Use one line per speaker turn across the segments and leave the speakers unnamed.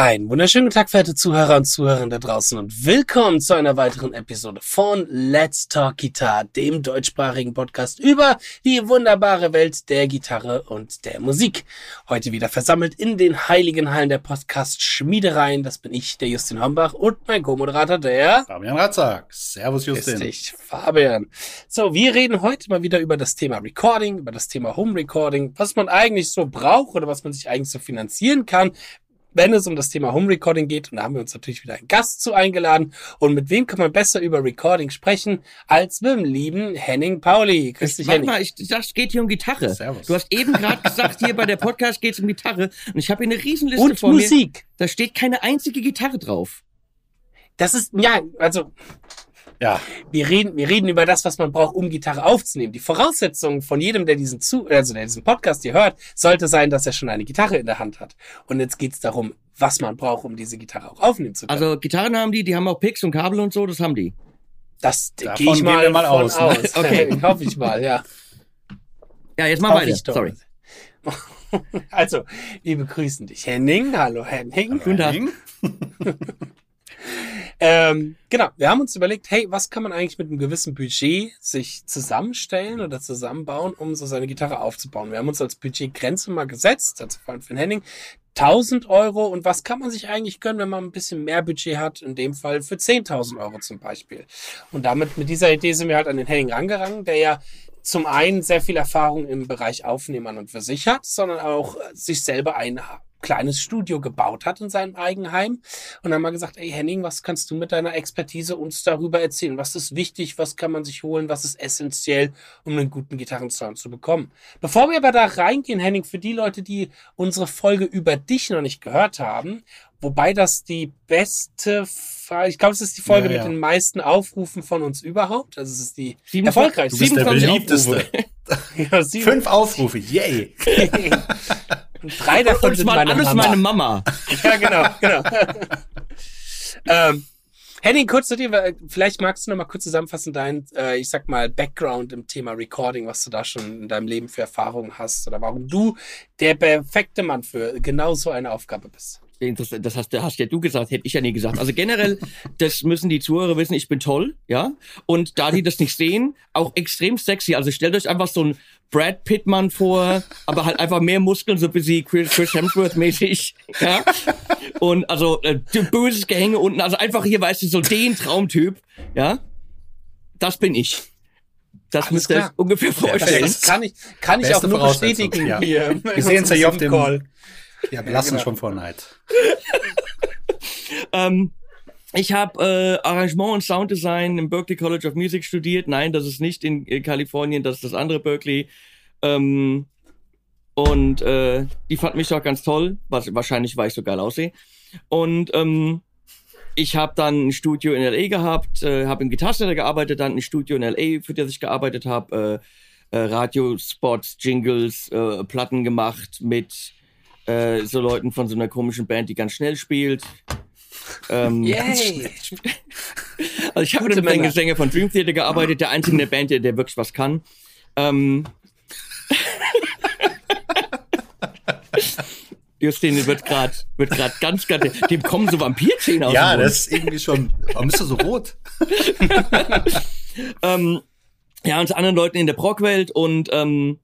Einen wunderschönen guten Tag, verehrte Zuhörer und Zuhörerinnen da draußen und willkommen zu einer weiteren Episode von Let's Talk Guitar, dem deutschsprachigen Podcast über die wunderbare Welt der Gitarre und der Musik. Heute wieder versammelt in den heiligen Hallen der Podcast Schmiedereien. Das bin ich, der Justin Hombach und mein Co-Moderator, der
Fabian Ratzak. Servus, Justin.
Richtig, Fabian. So, wir reden heute mal wieder über das Thema Recording, über das Thema Home Recording, was man eigentlich so braucht oder was man sich eigentlich so finanzieren kann, wenn es um das Thema Home Recording geht. Und da haben wir uns natürlich wieder einen Gast zu eingeladen. Und mit wem kann man besser über Recording sprechen als mit dem lieben Henning Pauli.
Grüß dich, Henning. Mal, ich dachte, es geht hier um Gitarre. Servus. Du hast eben gerade gesagt, hier bei der Podcast geht es um Gitarre. Und ich habe hier eine Riesenliste
und
vor
Musik. mir. Musik.
Da steht keine einzige Gitarre drauf.
Das ist, ja, also ja. Wir reden, wir reden über das, was man braucht, um Gitarre aufzunehmen. Die Voraussetzung von jedem, der diesen zu, also der diesen Podcast hier hört, sollte sein, dass er schon eine Gitarre in der Hand hat. Und jetzt geht's darum, was man braucht, um diese Gitarre auch aufnehmen zu können.
Also Gitarren haben die, die haben auch Picks und Kabel und so, das haben die.
Das gehe ich mal, mal aus. Ne? aus. Okay, hoffe ich mal, ja.
Ja, jetzt mal weiter. Sorry.
Also, wir begrüßen dich, Henning. Hallo, Henning.
Guten Tag.
Ähm, genau, wir haben uns überlegt, hey, was kann man eigentlich mit einem gewissen Budget sich zusammenstellen oder zusammenbauen, um so seine Gitarre aufzubauen. Wir haben uns als Budgetgrenze mal gesetzt, also vor allem für Henning, 1000 Euro und was kann man sich eigentlich gönnen, wenn man ein bisschen mehr Budget hat, in dem Fall für 10.000 Euro zum Beispiel. Und damit, mit dieser Idee sind wir halt an den Henning rangegangen, der ja zum einen sehr viel Erfahrung im Bereich Aufnehmern und für sich hat, sondern auch sich selber ein kleines Studio gebaut hat in seinem Eigenheim und haben mal gesagt, ey Henning, was kannst du mit deiner Expertise uns darüber erzählen? Was ist wichtig? Was kann man sich holen? Was ist essentiell, um einen guten Gitarrensound zu bekommen? Bevor wir aber da reingehen, Henning, für die Leute, die unsere Folge über dich noch nicht gehört haben, wobei das die beste, ich glaube, es ist die Folge ja, ja. mit den meisten Aufrufen von uns überhaupt. Also es ist die
Sieben, erfolgreichste. Du bist der beliebteste. ja, Fünf Aufrufe, yay.
Und drei davon sind meine
alles
Mama.
meine Mama.
Ja, genau, genau. ähm, Henning, kurz zu dir, vielleicht magst du noch mal kurz zusammenfassen dein, äh, ich sag mal, Background im Thema Recording, was du da schon in deinem Leben für Erfahrungen hast oder warum du der perfekte Mann für genau so eine Aufgabe bist.
Das hast, das hast ja du gesagt, hätte ich ja nie gesagt. Also generell, das müssen die Zuhörer wissen, ich bin toll, ja. Und da die das nicht sehen, auch extrem sexy. Also stellt euch einfach so ein Brad Pittman vor, aber halt einfach mehr Muskeln, so ein bisschen Chris, Chris Hemsworth mäßig, ja. Und also äh, böses Gehänge unten, also einfach hier, weißt du, so den Traumtyp, ja. Das bin ich. Das müsst ihr ungefähr vorstellen.
Das kann ich, kann ich auch nur bestätigen
ja. hier. Wir sehen es ja hier auf dem Call. Ja, wir lassen genau. schon vor Neid.
ähm, ich habe äh, Arrangement und Sounddesign im Berklee College of Music studiert. Nein, das ist nicht in, in Kalifornien, das ist das andere Berkeley. Ähm, und äh, die fand mich auch ganz toll, was wahrscheinlich, weil ich so geil aussehe. Und ähm, ich habe dann ein Studio in LA gehabt, äh, habe im Gitarrcenter gearbeitet, dann ein Studio in LA, für das ich gearbeitet habe, äh, äh, Radiospots, Jingles, äh, Platten gemacht mit äh, so Leuten von so einer komischen Band, die ganz schnell spielt.
Ähm, Yay!
also ich habe mit einem Gesänge von Dream Theater gearbeitet, der einzige in der Band, der, der wirklich was kann. Ähm, Justin wird gerade wird gerade ganz ganz dem kommen so Vampirzähne aus
Ja, das ist irgendwie schon. Warum ist er so rot?
ähm, ja, und zu anderen Leuten in der Prog-Welt und ähm,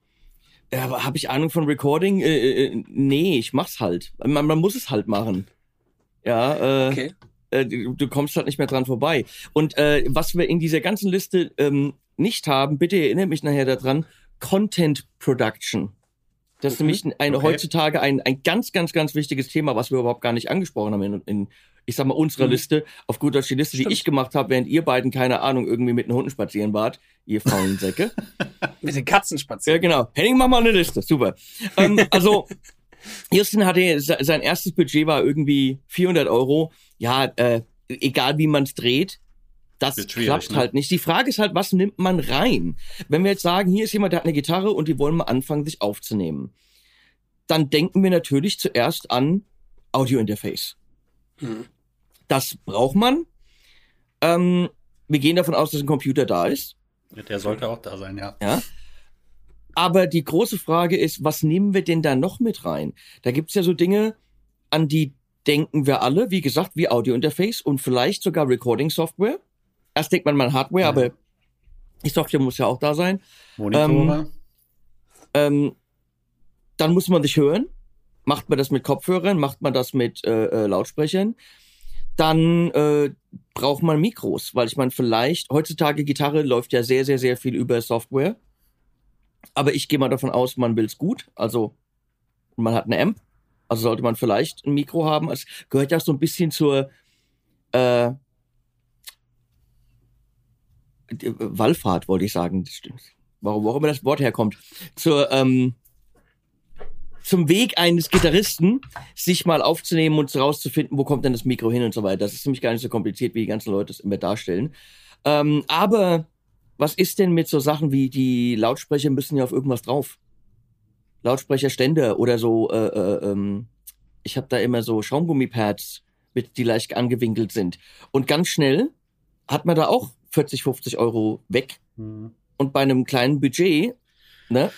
ja, habe ich Ahnung von Recording? Äh, äh, äh, nee, ich mach's halt. Man, man muss es halt machen. Ja, äh, okay. äh, du, du kommst halt nicht mehr dran vorbei. Und äh, was wir in dieser ganzen Liste ähm, nicht haben, bitte erinnert mich nachher daran, Content Production. Das ist mhm. nämlich ein, okay. heutzutage ein, ein ganz, ganz, ganz wichtiges Thema, was wir überhaupt gar nicht angesprochen haben in, in ich sag mal, unserer mhm. Liste, auf gut Deutsch die Liste, Stimmt. die ich gemacht habe, während ihr beiden, keine Ahnung, irgendwie mit den Hunden spazieren wart, ihr faulen Säcke.
mit den Katzen spazieren.
Ja, genau. Henning, mach mal eine Liste. Super. ähm, also, Justin hatte, sein erstes Budget war irgendwie 400 Euro. Ja, äh, egal wie man es dreht, das klappt ne? halt nicht. Die Frage ist halt, was nimmt man rein? Wenn wir jetzt sagen, hier ist jemand, der hat eine Gitarre und die wollen mal anfangen, sich aufzunehmen, dann denken wir natürlich zuerst an Audio-Interface. Hm. Das braucht man. Ähm, wir gehen davon aus, dass ein Computer da ist.
Der sollte auch da sein, ja.
Ja. Aber die große Frage ist, was nehmen wir denn da noch mit rein? Da gibt's ja so Dinge, an die denken wir alle, wie gesagt, wie Audio-Interface und vielleicht sogar Recording-Software. Erst denkt man mal Hardware, ja. aber die Software muss ja auch da sein. Monitore. Ähm, ähm, dann muss man sich hören. Macht man das mit Kopfhörern? Macht man das mit äh, äh, Lautsprechern? Dann äh, braucht man Mikros, weil ich meine, vielleicht, heutzutage Gitarre läuft ja sehr, sehr, sehr viel über Software. Aber ich gehe mal davon aus, man will's gut. Also man hat eine Amp. Also sollte man vielleicht ein Mikro haben. Es gehört ja so ein bisschen zur äh, Wallfahrt, wollte ich sagen. Warum, warum das Wort herkommt. Zur, ähm, zum Weg eines Gitarristen, sich mal aufzunehmen und rauszufinden, wo kommt denn das Mikro hin und so weiter. Das ist nämlich gar nicht so kompliziert, wie die ganzen Leute es immer darstellen. Ähm, aber was ist denn mit so Sachen wie die Lautsprecher müssen ja auf irgendwas drauf? Lautsprecherstände oder so, äh, äh, ähm, ich habe da immer so Schaumgummipads mit, die leicht angewinkelt sind. Und ganz schnell hat man da auch 40, 50 Euro weg. Mhm. Und bei einem kleinen Budget, ne?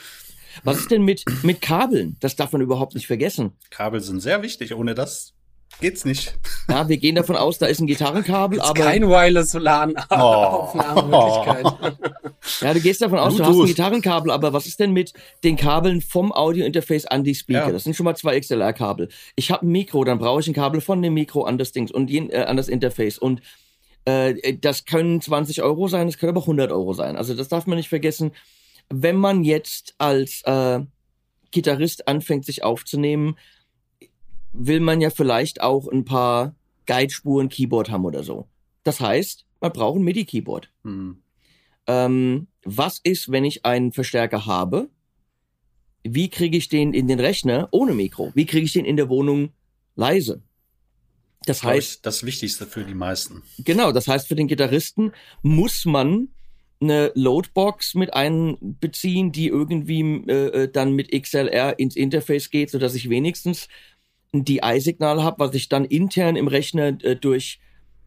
Was ist denn mit, mit Kabeln? Das darf man überhaupt nicht vergessen.
Kabel sind sehr wichtig. Ohne das geht's nicht.
Ja, wir gehen davon aus, da ist ein Gitarrenkabel, aber.
Kein Wireless LAN Aufnahmemöglichkeit.
Ja, du gehst davon aus, du hast ein Gitarrenkabel, aber was ist denn mit den Kabeln vom Audio-Interface an die Speaker? Ja. Das sind schon mal zwei XLR-Kabel. Ich habe ein Mikro, dann brauche ich ein Kabel von dem Mikro an das Ding und äh, an das Interface und äh, das können 20 Euro sein, das können aber 100 Euro sein. Also das darf man nicht vergessen. Wenn man jetzt als äh, Gitarrist anfängt, sich aufzunehmen, will man ja vielleicht auch ein paar Guidespuren Keyboard haben oder so. Das heißt, man braucht ein MIDI-Keyboard. Mhm. Ähm, was ist, wenn ich einen Verstärker habe? Wie kriege ich den in den Rechner ohne Mikro? Wie kriege ich den in der Wohnung leise?
Das heißt, das Wichtigste für die meisten.
Genau, das heißt, für den Gitarristen muss man eine Loadbox mit einbeziehen, die irgendwie äh, äh dann mit XLR ins Interface geht, so dass ich wenigstens ein DI-Signal habe, was ich dann intern im Rechner äh, durch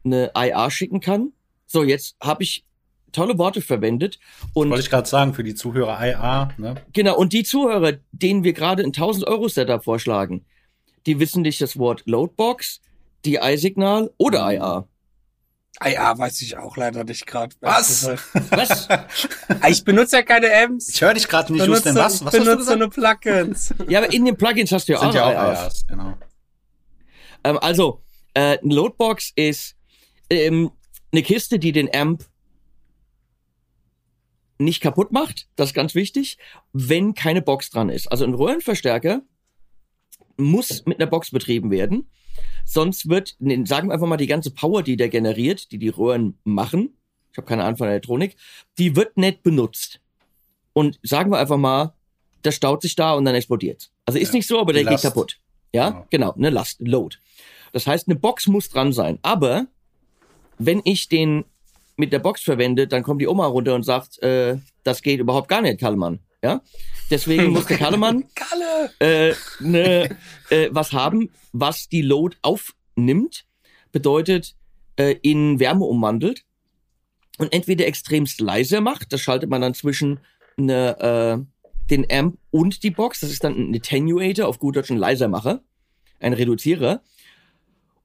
eine IA schicken kann. So, jetzt habe ich tolle Worte verwendet. Und
Wollte ich gerade sagen, für die Zuhörer IA. Ne?
Genau, und die Zuhörer, denen wir gerade ein 1000 Euro Setup vorschlagen, die wissen nicht das Wort Loadbox, DI-Signal oder IA.
IA weiß ich auch leider nicht gerade.
Was?
Was? ich benutze ja keine Amps.
Ich höre dich gerade nicht,
benutze, Was? Was benutze nur Plugins.
ja, aber in den Plugins hast du ja
Sind
auch,
ja auch IAs. Genau.
Ähm, also, äh, eine Loadbox ist ähm, eine Kiste, die den Amp nicht kaputt macht. Das ist ganz wichtig, wenn keine Box dran ist. Also ein Röhrenverstärker muss mit einer Box betrieben werden. Sonst wird, sagen wir einfach mal, die ganze Power, die der generiert, die die Röhren machen, ich habe keine Ahnung von Elektronik, die wird nicht benutzt. Und sagen wir einfach mal, das staut sich da und dann explodiert. Also ist ja, nicht so, aber der Last. geht kaputt. Ja, genau. genau, eine Last, Load. Das heißt, eine Box muss dran sein. Aber wenn ich den mit der Box verwende, dann kommt die Oma runter und sagt, äh, das geht überhaupt gar nicht, Kallmann. Ja, deswegen muss der Kallemann äh, ne, äh, was haben, was die Load aufnimmt, bedeutet äh, in Wärme umwandelt und entweder extremst leise macht, das schaltet man dann zwischen ne, äh, den Amp und die Box, das ist dann ein Attenuator, auf gut Deutsch ein Leisermacher, ein Reduzierer,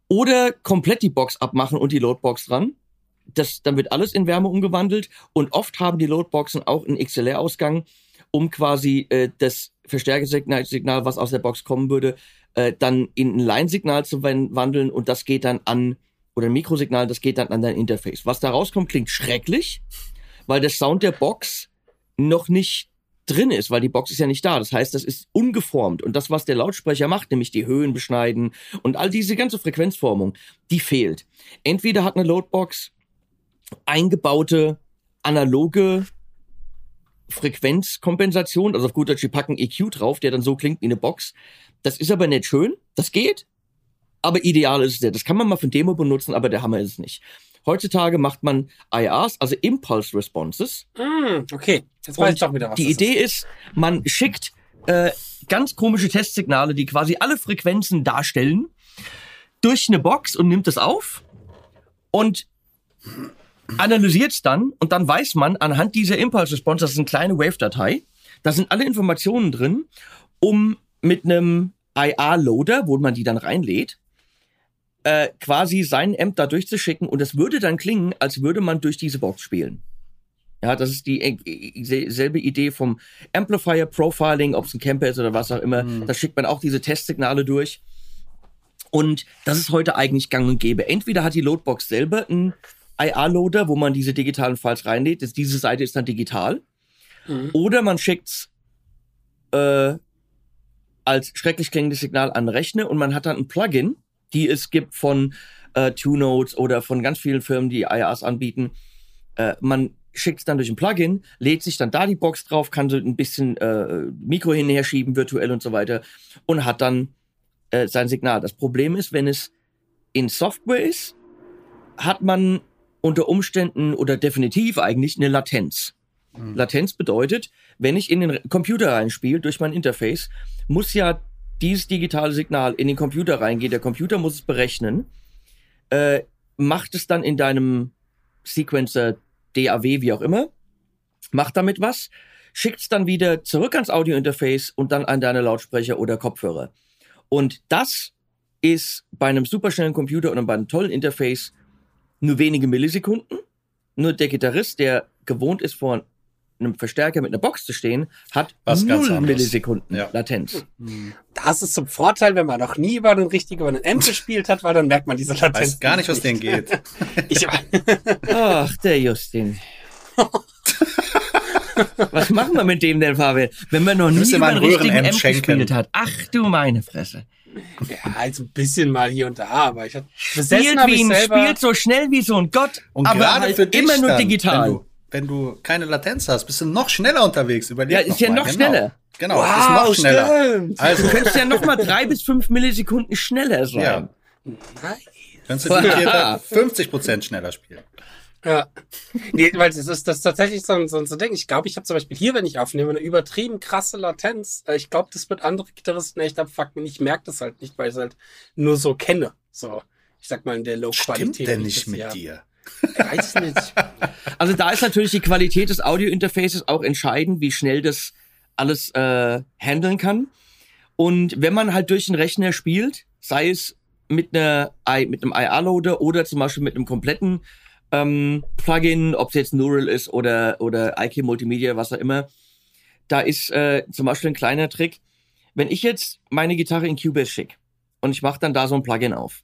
oder komplett die Box abmachen und die Loadbox dran. Das, dann wird alles in Wärme umgewandelt und oft haben die Loadboxen auch einen XLR-Ausgang, um quasi äh, das Verstärkersignal, was aus der Box kommen würde, äh, dann in ein Line-Signal zu wandeln und das geht dann an, oder ein Mikrosignal, das geht dann an dein Interface. Was da rauskommt, klingt schrecklich, weil der Sound der Box noch nicht drin ist, weil die Box ist ja nicht da. Das heißt, das ist ungeformt. Und das, was der Lautsprecher macht, nämlich die Höhen beschneiden und all diese ganze Frequenzformung, die fehlt. Entweder hat eine Loadbox eingebaute analoge Frequenzkompensation, also auf gut Deutsch, wir packen EQ drauf, der dann so klingt wie eine Box. Das ist aber nicht schön, das geht, aber ideal ist es nicht. Das kann man mal für ein Demo benutzen, aber der Hammer ist es nicht. Heutzutage macht man IRs, also Impulse Responses.
Mm, okay, jetzt weiß ich doch wieder was.
Die Idee ist. ist, man schickt äh, ganz komische Testsignale, die quasi alle Frequenzen darstellen, durch eine Box und nimmt es auf und analysiert es dann und dann weiß man anhand dieser Impulse Response, das ist eine kleine Wave-Datei, da sind alle Informationen drin, um mit einem IA-Loader, wo man die dann reinlädt, äh, quasi seinen Amp da durchzuschicken und das würde dann klingen, als würde man durch diese Box spielen. Ja, das ist die äh, selbe Idee vom Amplifier Profiling, ob es ein Camper ist oder was auch immer. Mhm. Da schickt man auch diese Testsignale durch. Und das ist heute eigentlich gang und gäbe. Entweder hat die Loadbox selber einen IA-Loader, wo man diese digitalen Files reinlädt. Diese Seite ist dann digital. Mhm. Oder man schickt's äh, als schrecklich klingendes Signal an Rechner und man hat dann ein Plugin, die es gibt von äh, TuneNotes oder von ganz vielen Firmen, die IAs anbieten. Äh, man schickt es dann durch ein Plugin, lädt sich dann da die Box drauf, kann so ein bisschen äh, Mikro hinher schieben, virtuell und so weiter und hat dann äh, sein Signal. Das Problem ist, wenn es in Software ist, hat man unter Umständen oder definitiv eigentlich eine Latenz. Mhm. Latenz bedeutet, wenn ich in den Computer reinspiele durch mein Interface, muss ja dieses digitale Signal in den Computer reingehen. Der Computer muss es berechnen, äh, macht es dann in deinem Sequencer DAW, wie auch immer, macht damit was, schickt es dann wieder zurück ans Audio-Interface und dann an deine Lautsprecher oder Kopfhörer. Und das ist bei einem superschnellen Computer und bei einem tollen Interface nur wenige Millisekunden. Nur der Gitarrist, der gewohnt ist, vor einem Verstärker mit einer Box zu stehen, hat Was null Millisekunden ja. Latenz.
Das ist zum Vorteil, wenn man noch nie über einen richtigen über einen Amp gespielt hat, weil dann merkt man diese Latenz.
Weiß gar nicht, was denen geht.
ich, Ach, der Justin. was machen wir mit dem denn, Fabian? Wenn man noch nie über einen richtigen Amp gespielt hat. Ach du meine Fresse.
Ja, also ein bisschen mal hier und da, aber ich hatte
spielt wie ein, spielt so schnell wie so ein Gott, und aber halt immer nur digital
wenn du keine Latenz hast, bist du noch schneller unterwegs. Überleg ja,
ist ja noch
genau.
schneller.
Genau, wow, ist noch schneller.
Stimmt. Also du könntest ja noch mal drei bis fünf Millisekunden schneller sein. Ja.
Nein. Könntest du die 50 Prozent schneller spielen.
Ja. Nee, weil das ist das ist tatsächlich so ein, so ein Ding. Ich glaube, ich habe zum Beispiel hier, wenn ich aufnehme, eine übertrieben krasse Latenz. Äh, ich glaube, das wird andere Gitarristen echt abfucken. Ich merke das halt nicht, weil ich es halt nur so kenne. So, ich sag mal in der Low-Qualität.
Stimmt denn nicht mit dir?
Weiß nicht. Also da ist natürlich die Qualität des Audio-Interfaces auch entscheidend, wie schnell das alles äh, handeln kann. Und wenn man halt durch den Rechner spielt, sei es mit einer mit einem IR-Loader oder zum Beispiel mit einem kompletten ähm, Plugin, ob es jetzt Neural ist oder oder IK Multimedia, was auch immer, da ist äh, zum Beispiel ein kleiner Trick. Wenn ich jetzt meine Gitarre in Cubase schicke und ich mache dann da so ein Plugin auf,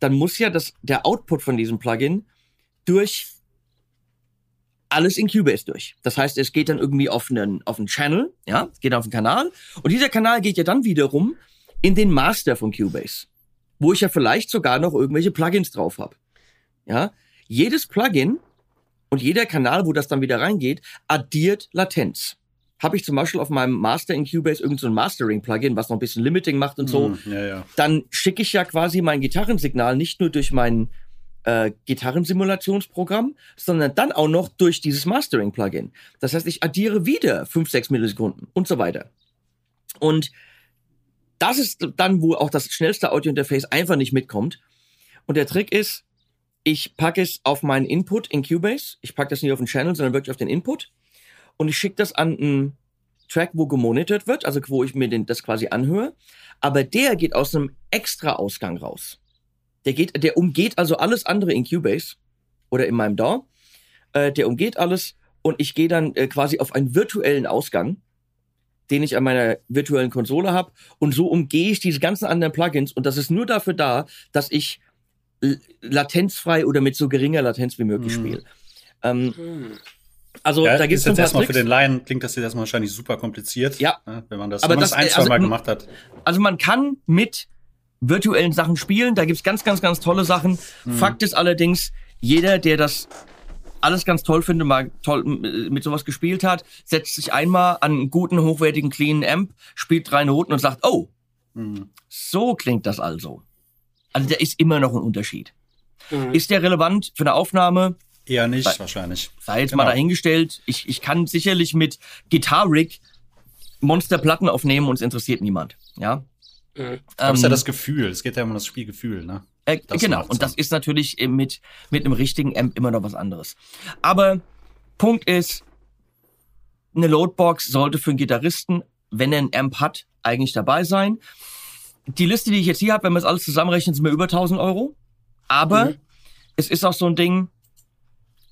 dann muss ja das der Output von diesem Plugin durch alles in Cubase durch. Das heißt, es geht dann irgendwie auf einen, auf einen Channel, ja, geht auf einen Kanal. Und dieser Kanal geht ja dann wiederum in den Master von Cubase, wo ich ja vielleicht sogar noch irgendwelche Plugins drauf habe. Ja, jedes Plugin und jeder Kanal, wo das dann wieder reingeht, addiert Latenz. Habe ich zum Beispiel auf meinem Master in Cubase irgendein so Mastering-Plugin, was noch ein bisschen Limiting macht und so, mm, ja, ja. dann schicke ich ja quasi mein Gitarrensignal nicht nur durch meinen äh, Gitarrensimulationsprogramm, sondern dann auch noch durch dieses Mastering-Plugin. Das heißt, ich addiere wieder 5, 6 Millisekunden und so weiter. Und das ist dann, wo auch das schnellste Audio-Interface einfach nicht mitkommt. Und der Trick ist, ich packe es auf meinen Input in Cubase. Ich packe das nicht auf den Channel, sondern wirklich auf den Input. Und ich schicke das an einen Track, wo gemonitort wird, also wo ich mir den, das quasi anhöre. Aber der geht aus einem extra Ausgang raus. Der geht, der umgeht also alles andere in Cubase oder in meinem DAW. Äh, der umgeht alles und ich gehe dann äh, quasi auf einen virtuellen Ausgang, den ich an meiner virtuellen Konsole habe und so umgehe ich diese ganzen anderen Plugins und das ist nur dafür da, dass ich latenzfrei oder mit so geringer Latenz wie möglich hm. spiele. Ähm, hm.
Also ja, da gibt es jetzt erstmal für den Laien klingt das jetzt erstmal wahrscheinlich super kompliziert,
ja.
Ne, wenn man das,
aber
wenn man
das,
das ein, zwei also, Mal gemacht hat.
Also man kann mit virtuellen Sachen spielen. Da gibt's ganz, ganz, ganz tolle Sachen. Mhm. Fakt ist allerdings, jeder, der das alles ganz toll findet, mal toll mit sowas gespielt hat, setzt sich einmal an einen guten, hochwertigen, cleanen Amp, spielt drei Noten und sagt, oh, mhm. so klingt das also. Also da ist immer noch ein Unterschied. Mhm. Ist der relevant für eine Aufnahme?
Eher nicht, sei, wahrscheinlich.
Sei jetzt genau. mal dahingestellt. Ich, ich kann sicherlich mit Guitar Rig Monsterplatten aufnehmen und es interessiert niemand. Ja,
Mhm. Ähm, ist ja das Gefühl. Es geht ja um das Spielgefühl, ne?
Äh, genau. Und das ist natürlich mit, mit einem richtigen Amp immer noch was anderes. Aber Punkt ist, eine Loadbox sollte für einen Gitarristen, wenn er einen Amp hat, eigentlich dabei sein. Die Liste, die ich jetzt hier habe, wenn man es alles zusammenrechnet, sind mir über 1000 Euro. Aber mhm. es ist auch so ein Ding,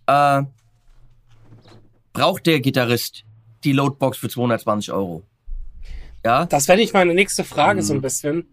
äh, braucht der Gitarrist die Loadbox für 220 Euro?
Ja. Das wäre nicht meine nächste Frage mhm. so ein bisschen äh,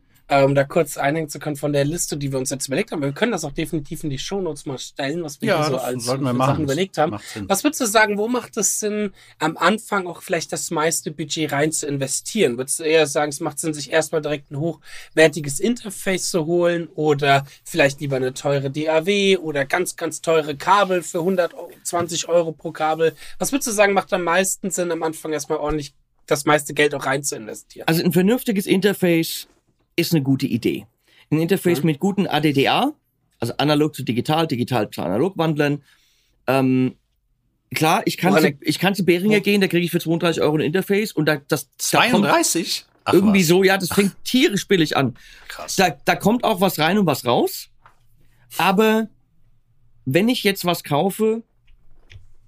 um da kurz einhängen zu können von der Liste, die wir uns jetzt überlegt haben. Wir können das auch definitiv in die Shownotes mal stellen, was wir ja, so als
wir Sachen
überlegt haben. Was würdest du sagen, wo macht es Sinn, am Anfang auch vielleicht das meiste Budget rein zu investieren? Würdest du eher sagen, es macht Sinn, sich erstmal direkt ein hochwertiges Interface zu holen oder vielleicht lieber eine teure DAW oder ganz, ganz teure Kabel für 120 Euro pro Kabel? Was würdest du sagen, macht am meisten Sinn, am Anfang erstmal ordentlich das meiste Geld auch rein zu investieren?
Also ein vernünftiges Interface ist eine gute Idee. Ein Interface mhm. mit guten ADDA, also analog zu digital, digital zu analog wandeln. Ähm, klar, ich kann, zu, ich kann zu Behringer oh. gehen, da kriege ich für 32 Euro ein Interface und da das
32?
Da irgendwie was. so, ja, das fängt tierisch billig an. Krass. Da, da kommt auch was rein und was raus. Aber wenn ich jetzt was kaufe,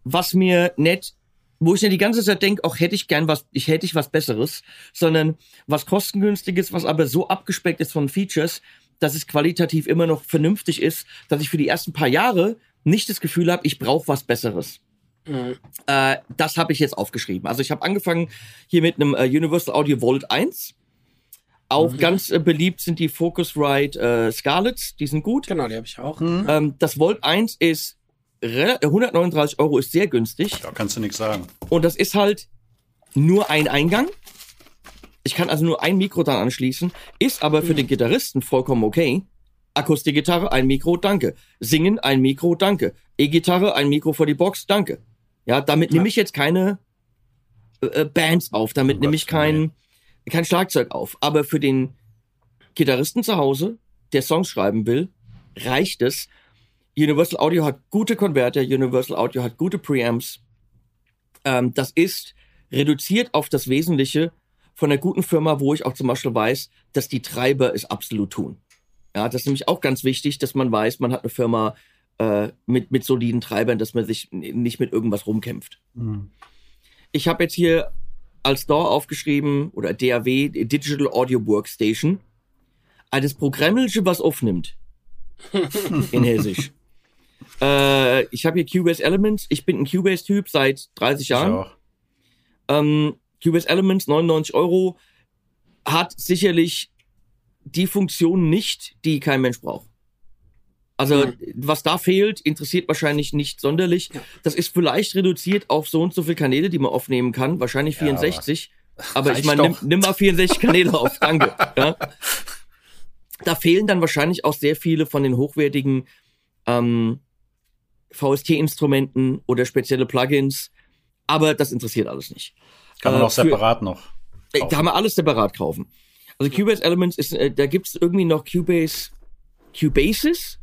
was mir nicht wo ich ja die ganze Zeit denke, auch hätte ich gern was, ich hätte ich was Besseres, sondern was kostengünstiges, was aber so abgespeckt ist von Features, dass es qualitativ immer noch vernünftig ist, dass ich für die ersten paar Jahre nicht das Gefühl habe, ich brauche was Besseres. Mhm. Äh, das habe ich jetzt aufgeschrieben. Also ich habe angefangen hier mit einem äh, Universal Audio Vault 1. Auch mhm. ganz äh, beliebt sind die Focusrite äh, Scarlets, die sind gut.
Genau, die habe ich auch.
Mhm. Ähm, das Vault 1 ist 139 Euro ist sehr günstig.
Da kannst du nichts sagen.
Und das ist halt nur ein Eingang. Ich kann also nur ein Mikro dann anschließen, ist aber für den Gitarristen vollkommen okay. Akustikgitarre, ein Mikro, danke. Singen, ein Mikro, danke. E-Gitarre, ein Mikro vor die Box, danke. Ja, damit ja. nehme ich jetzt keine äh, äh Bands auf, damit oh nehme ich kein, kein Schlagzeug auf. Aber für den Gitarristen zu Hause, der Songs schreiben will, reicht es, Universal Audio hat gute Konverter, Universal Audio hat gute Preamps. Ähm, das ist reduziert auf das Wesentliche von einer guten Firma, wo ich auch zum Beispiel weiß, dass die Treiber es absolut tun. Ja, das ist nämlich auch ganz wichtig, dass man weiß, man hat eine Firma äh, mit, mit soliden Treibern, dass man sich nicht mit irgendwas rumkämpft. Mhm. Ich habe jetzt hier als DAW aufgeschrieben, oder DAW, Digital Audio Workstation, das Programmelche, was aufnimmt. in Hessisch. Äh, ich habe hier Cubase Elements. Ich bin ein Cubase-Typ seit 30 Jahren. Ich auch. Ähm, Cubase Elements, 99 Euro, hat sicherlich die Funktion nicht, die kein Mensch braucht. Also, mhm. was da fehlt, interessiert wahrscheinlich nicht sonderlich. Ja. Das ist vielleicht reduziert auf so und so viele Kanäle, die man aufnehmen kann. Wahrscheinlich 64. Ja, aber, aber ich meine, nimm, nimm, mal 64 Kanäle auf. Danke. Ja. Da fehlen dann wahrscheinlich auch sehr viele von den hochwertigen ähm, VST-Instrumenten oder spezielle Plugins. Aber das interessiert alles nicht.
Kann man äh, auch separat noch.
Äh, kaufen. Da haben wir alles separat kaufen. Also Cubase Elements ist, äh, da gibt's irgendwie noch Cubase, Cubases.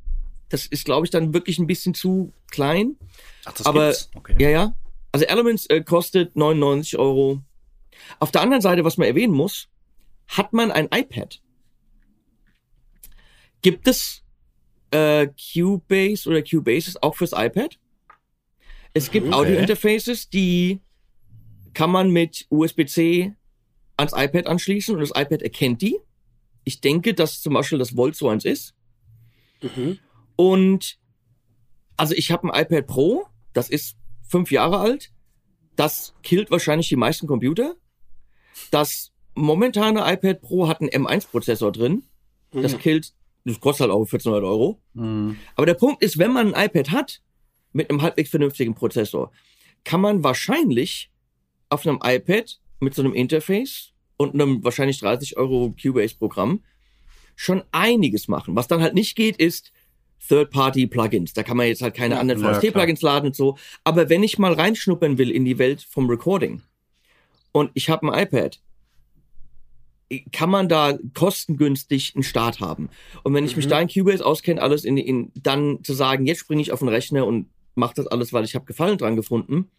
Das ist, glaube ich, dann wirklich ein bisschen zu klein. Ach, das Aber, gibt's? Okay. Ja, ja. Also Elements äh, kostet 99 Euro. Auf der anderen Seite, was man erwähnen muss, hat man ein iPad. Gibt es äh, Cubase oder Cubases auch fürs iPad. Es gibt okay. Audio-Interfaces, die kann man mit USB-C ans iPad anschließen und das iPad erkennt die. Ich denke, dass zum Beispiel das Volt so eins ist. Mhm. Und also ich habe ein iPad Pro, das ist fünf Jahre alt. Das killt wahrscheinlich die meisten Computer. Das momentane iPad Pro hat einen M1-Prozessor drin. Das mhm. killt das kostet halt auch 1400 Euro. Mhm. Aber der Punkt ist, wenn man ein iPad hat mit einem halbwegs vernünftigen Prozessor, kann man wahrscheinlich auf einem iPad mit so einem Interface und einem wahrscheinlich 30 Euro Cubase-Programm schon einiges machen. Was dann halt nicht geht, ist Third-Party-Plugins. Da kann man jetzt halt keine ja, anderen VST-Plugins laden und so. Aber wenn ich mal reinschnuppern will in die Welt vom Recording und ich habe ein iPad kann man da kostengünstig einen Start haben. Und wenn ich mhm. mich da in Cubase auskenne, alles in, in dann zu sagen, jetzt springe ich auf den Rechner und mache das alles, weil ich habe Gefallen dran gefunden,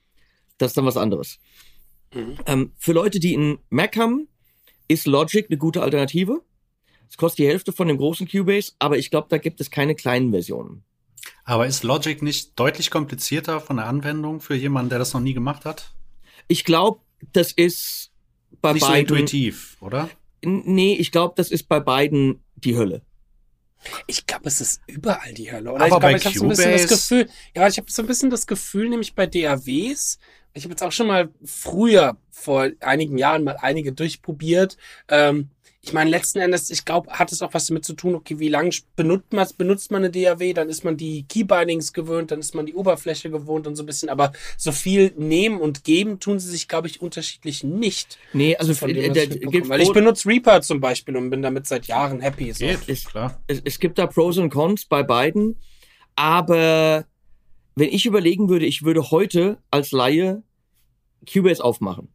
das ist dann was anderes. Mhm. Ähm, für Leute, die einen Mac haben, ist Logic eine gute Alternative. Es kostet die Hälfte von dem großen Cubase, aber ich glaube, da gibt es keine kleinen Versionen.
Aber ist Logic nicht deutlich komplizierter von der Anwendung für jemanden, der das noch nie gemacht hat?
Ich glaube, das ist
bei nicht beiden. So intuitiv, oder?
Nee, ich glaube, das ist bei beiden die Hölle.
Ich glaube, es ist überall die Hölle. Oder Aber ich glaube, ich habe so ein bisschen das Gefühl, ja, ich habe so ein bisschen das Gefühl, nämlich bei DAWs, ich habe jetzt auch schon mal früher, vor einigen Jahren mal einige durchprobiert, ähm, ich meine, letzten Endes, ich glaube, hat es auch was damit zu tun, okay, wie lange benutzt man, benutzt man eine DAW, dann ist man die Keybindings gewöhnt, dann ist man die Oberfläche gewohnt und so ein bisschen, aber so viel nehmen und geben tun sie sich, glaube ich, unterschiedlich nicht.
Nee, also
von dem, der, ich weil ich benutze Reaper zum Beispiel und bin damit seit Jahren happy.
So. Geht, ist klar. Es, es gibt da Pros und Cons bei beiden, aber wenn ich überlegen würde, ich würde heute als Laie Cubase aufmachen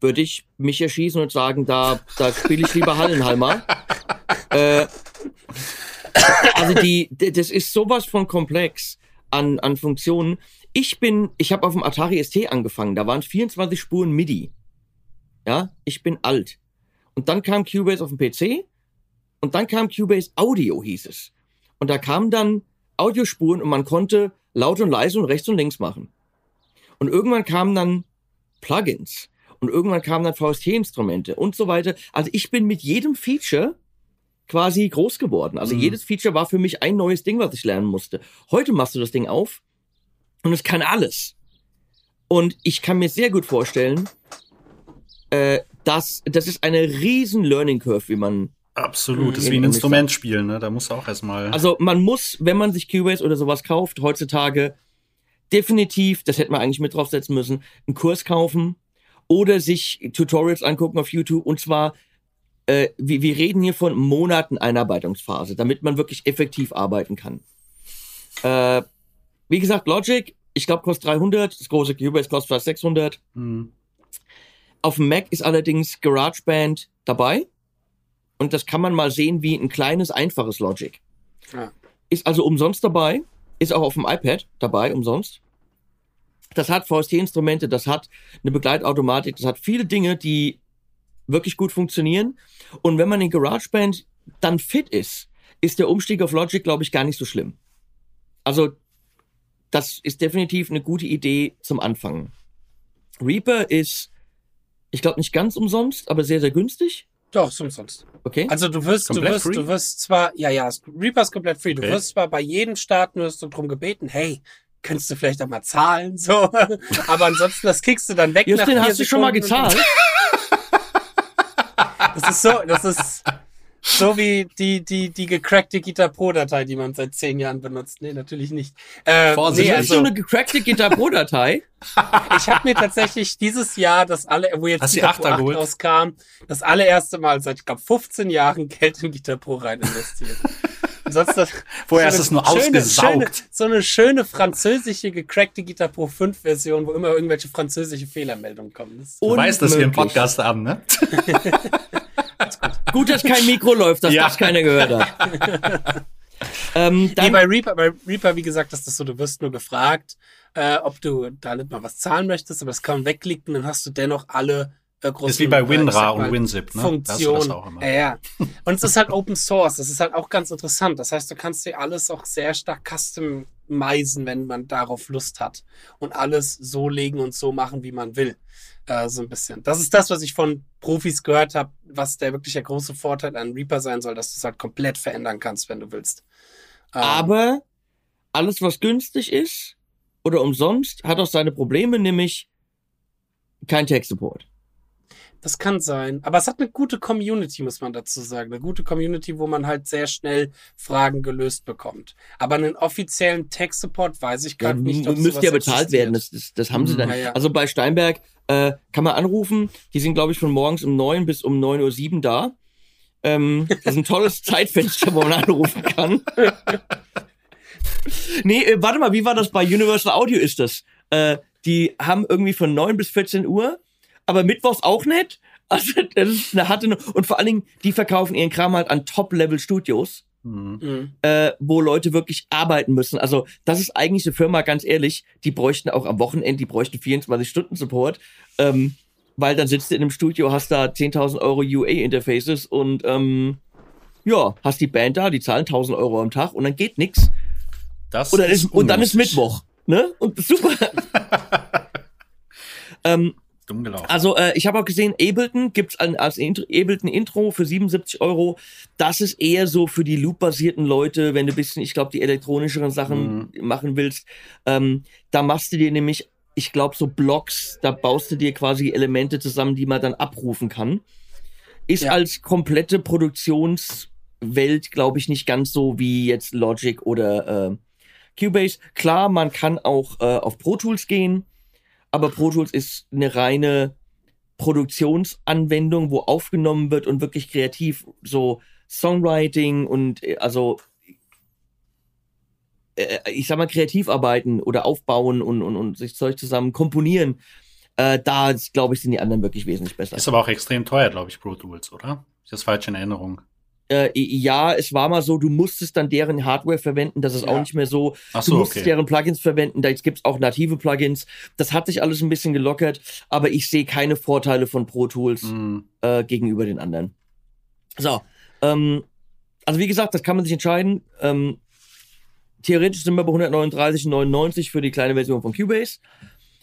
würde ich mich erschießen und sagen, da, da spiele ich lieber Hallenhalmer. äh, also die, das ist sowas von komplex an, an Funktionen. Ich bin, ich habe auf dem Atari ST angefangen, da waren 24 Spuren MIDI. Ja, ich bin alt. Und dann kam Cubase auf dem PC und dann kam Cubase Audio, hieß es. Und da kamen dann Audiospuren und man konnte laut und leise und rechts und links machen. Und irgendwann kamen dann Plugins. Und irgendwann kamen dann VST-Instrumente und so weiter. Also ich bin mit jedem Feature quasi groß geworden. Also mhm. jedes Feature war für mich ein neues Ding, was ich lernen musste. Heute machst du das Ding auf und es kann alles. Und ich kann mir sehr gut vorstellen, äh, dass das ist eine riesen Learning Curve, wie man
Absolut, das ist wie ein Instrument spielen, ne? Da muss auch erstmal.
Also man muss, wenn man sich Cubase oder sowas kauft, heutzutage definitiv, das hätte man eigentlich mit draufsetzen müssen, einen Kurs kaufen, oder sich Tutorials angucken auf YouTube und zwar äh, wir, wir reden hier von Monaten Einarbeitungsphase, damit man wirklich effektiv arbeiten kann. Äh, wie gesagt, Logic, ich glaube, kostet 300, das große Cubase kostet fast 600. Mhm. Auf dem Mac ist allerdings GarageBand dabei und das kann man mal sehen wie ein kleines, einfaches Logic. Ja. Ist also umsonst dabei, ist auch auf dem iPad dabei, umsonst. Das hat VST-Instrumente, das hat eine Begleitautomatik, das hat viele Dinge, die wirklich gut funktionieren. Und wenn man in GarageBand dann fit ist, ist der Umstieg auf Logic, glaube ich, gar nicht so schlimm. Also, das ist definitiv eine gute Idee zum Anfangen. Reaper ist, ich glaube, nicht ganz umsonst, aber sehr, sehr günstig.
Doch, ist umsonst.
Okay.
Also du wirst, du wirst, free? du wirst zwar, ja, ja, Reaper ist komplett free. Du okay. wirst zwar bei jedem Start wirst du drum gebeten, hey, könntest du vielleicht auch mal zahlen, so. Aber ansonsten, das kickst du dann weg.
Justin, hast du schon mal gezahlt?
das ist so, das ist so wie die, die, die gecrackte Guitar Pro Datei, die man seit zehn Jahren benutzt. Nee, natürlich nicht.
Äh, Vorsicht, nee, also, so eine gecrackte Guitar Pro Datei?
ich habe mir tatsächlich dieses Jahr, das alle, wo jetzt
die Guitar Pro 8
rauskam, das allererste Mal seit, ich glaube, 15 Jahren Geld in Guitar Pro rein investiert.
Sonst das, Vorher so ist es nur schöne, ausgesaugt.
Schöne, so eine schöne französische gecrackte Guitar Pro 5 Version, wo immer irgendwelche französische Fehlermeldungen kommen.
Das du weißt, dass wir einen Podcast haben, ne?
gut. gut, dass kein Mikro läuft, dass ja. das keiner gehört hat.
ähm, nee, bei Reaper, bei Reaper, wie gesagt, ist das so, du wirst nur gefragt, äh, ob du da nicht mal was zahlen möchtest, aber das kann man wegklicken, dann hast du dennoch alle
großen, ist wie bei WinRAR und WinZip,
ne? Funktion. Ja, ja. Und es ist halt Open Source. Das ist halt auch ganz interessant. Das heißt, du kannst dir alles auch sehr stark customizen, wenn man darauf Lust hat. Und alles so legen und so machen, wie man will. Äh, so ein bisschen. Das ist das, was ich von Profis gehört habe, was der wirklich der große Vorteil an Reaper sein soll, dass du es halt komplett verändern kannst, wenn du willst.
Ähm, Aber alles, was günstig ist oder umsonst, hat auch seine Probleme, nämlich kein Tech-Support.
Das kann sein. Aber es hat eine gute Community, muss man dazu sagen. Eine gute Community, wo man halt sehr schnell Fragen gelöst bekommt. Aber einen offiziellen Tech-Support weiß ich gerade ja, nicht.
Ob müsste ja bezahlt existiert. werden. Das, das, das haben sie dann. Ja, ja. Also bei Steinberg äh, kann man anrufen. Die sind, glaube ich, von morgens um neun bis um neun Uhr sieben da. Ähm, das ist ein tolles Zeitfenster, wo man anrufen kann. nee, äh, warte mal, wie war das bei Universal Audio ist das? Äh, die haben irgendwie von neun bis 14 Uhr aber Mittwochs auch nicht. Also, das ist eine harte, und vor allen Dingen, die verkaufen ihren Kram halt an Top-Level-Studios. Mhm. Äh, wo Leute wirklich arbeiten müssen. Also das ist eigentlich eine Firma, ganz ehrlich, die bräuchten auch am Wochenende, die bräuchten 24-Stunden-Support, ähm, weil dann sitzt du in einem Studio, hast da 10.000 Euro UA-Interfaces und ähm, ja, hast die Band da, die zahlen 1.000 Euro am Tag und dann geht nix. Das und, dann ist, und dann ist Mittwoch, ne? Und super. ähm,
dumm gelaufen.
Also äh, ich habe auch gesehen, Ableton gibt's an, als Intro, Ableton Intro für 77 Euro. Das ist eher so für die Loop-basierten Leute, wenn du bisschen, ich glaube, die elektronischeren Sachen mhm. machen willst. Ähm, da machst du dir nämlich, ich glaube, so Blocks, da baust du dir quasi Elemente zusammen, die man dann abrufen kann. Ist ja. als komplette Produktionswelt, glaube ich, nicht ganz so wie jetzt Logic oder äh, Cubase. Klar, man kann auch äh, auf Pro Tools gehen aber Pro Tools ist eine reine Produktionsanwendung, wo aufgenommen wird und wirklich kreativ so Songwriting und äh, also äh, ich sag mal kreativ arbeiten oder aufbauen und, und, und sich Zeug zusammen komponieren. Äh, da glaube ich sind die anderen wirklich wesentlich besser.
Ist aber auch extrem teuer, glaube ich, Pro Tools, oder? Ist das falsch in Erinnerung?
Äh, ja, es war mal so, du musstest dann deren Hardware verwenden, das ist ja. auch nicht mehr so. Ach so du musstest okay. deren Plugins verwenden, da gibt es auch native Plugins. Das hat sich alles ein bisschen gelockert, aber ich sehe keine Vorteile von Pro Tools mm. äh, gegenüber den anderen. So, ähm, also wie gesagt, das kann man sich entscheiden. Ähm, theoretisch sind wir bei 139,99 für die kleine Version von Cubase.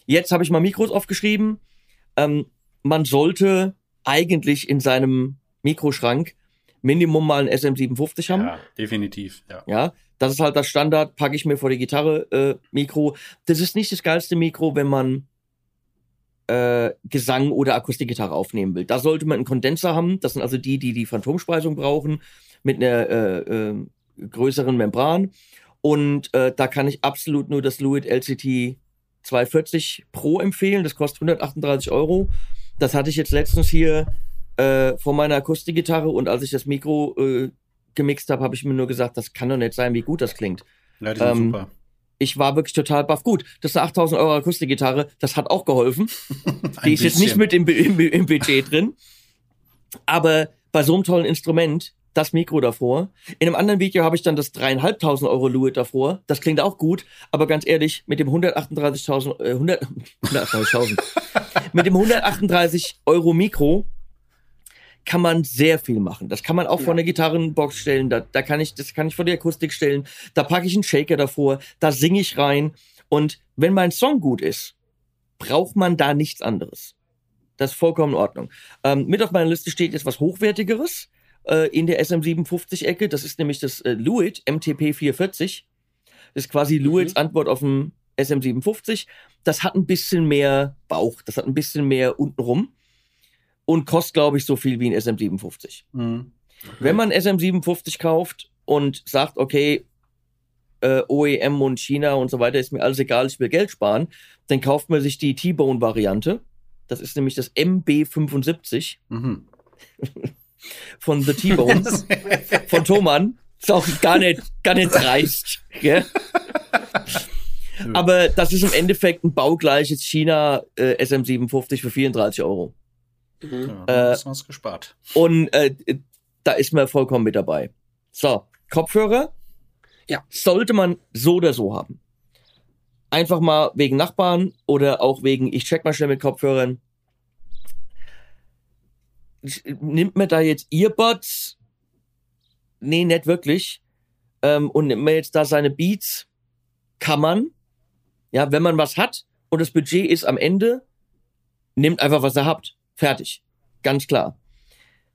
Jetzt habe ich mal Mikros aufgeschrieben. Ähm, man sollte eigentlich in seinem Mikroschrank Minimum mal ein SM57 haben.
Ja, definitiv. Ja.
ja, das ist halt das Standard, packe ich mir vor die Gitarre äh, Mikro. Das ist nicht das geilste Mikro, wenn man äh, Gesang oder Akustikgitarre aufnehmen will. Da sollte man einen Kondenser haben. Das sind also die, die die Phantomspeisung brauchen mit einer äh, äh, größeren Membran. Und äh, da kann ich absolut nur das Luit LCT 240 Pro empfehlen. Das kostet 138 Euro. Das hatte ich jetzt letztens hier äh, von meiner Akustikgitarre und als ich das Mikro äh, gemixt habe, habe ich mir nur gesagt, das kann doch nicht sein, wie gut das klingt.
Ja, die sind ähm, super.
Ich war wirklich total baff. Gut, das ist eine 8000 Euro Akustikgitarre, das hat auch geholfen. die ist jetzt nicht mit im, im, im Budget drin. Aber bei so einem tollen Instrument, das Mikro davor. In einem anderen Video habe ich dann das dreieinhalbtausend Euro Luit davor. Das klingt auch gut, aber ganz ehrlich, mit dem 138.000, äh, 100, 138.000, mit dem 138 Euro Mikro kann man sehr viel machen. Das kann man auch ja. von der Gitarrenbox stellen. Da, da kann ich, das kann ich von der Akustik stellen. Da packe ich einen Shaker davor. Da singe ich rein. Und wenn mein Song gut ist, braucht man da nichts anderes. Das ist vollkommen in Ordnung. Ähm, mit auf meiner Liste steht jetzt was Hochwertigeres äh, in der SM57-Ecke. Das ist nämlich das äh, Luit MTP 440. Das ist quasi mhm. Luits Antwort auf dem SM57. Das hat ein bisschen mehr Bauch. Das hat ein bisschen mehr untenrum und kostet, glaube ich, so viel wie ein SM57. Mhm. Okay. Wenn man SM57 kauft und sagt, okay, äh, OEM und China und so weiter ist mir alles egal, ich will Geld sparen, dann kauft man sich die T-Bone-Variante. Das ist nämlich das MB75 mhm. von The T-Bone, von Thomann. Ist auch gar nicht, gar nicht dreist. Gell? Aber das ist im Endeffekt ein baugleiches China äh, SM57 für 34 Euro.
Mhm. Ja, äh, was gespart.
Und äh, da ist man vollkommen mit dabei. So, Kopfhörer. Ja. Sollte man so oder so haben. Einfach mal wegen Nachbarn oder auch wegen, ich check mal schnell mit Kopfhörern. Nimmt man da jetzt Earbuds? Nee, nicht wirklich. Ähm, und nimmt man jetzt da seine Beats? Kann man. Ja, wenn man was hat und das Budget ist am Ende, nimmt einfach, was ihr habt. Fertig. Ganz klar.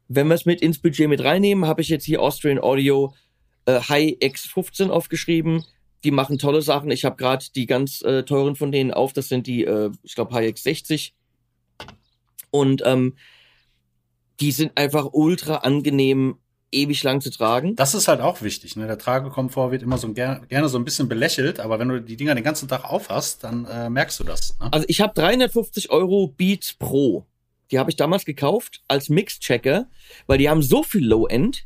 Wenn wir es mit ins Budget mit reinnehmen, habe ich jetzt hier Austrian Audio äh, High X15 aufgeschrieben. Die machen tolle Sachen. Ich habe gerade die ganz äh, teuren von denen auf. Das sind die, äh, ich glaube, High X60. Und ähm, die sind einfach ultra angenehm ewig lang zu tragen.
Das ist halt auch wichtig. Ne? Der Tragekomfort wird immer so ger gerne so ein bisschen belächelt, aber wenn du die Dinger den ganzen Tag aufhast, dann äh, merkst du das.
Ne? Also ich habe 350 Euro Beat Pro. Die habe ich damals gekauft als Mix-Checker, weil die haben so viel Low-End,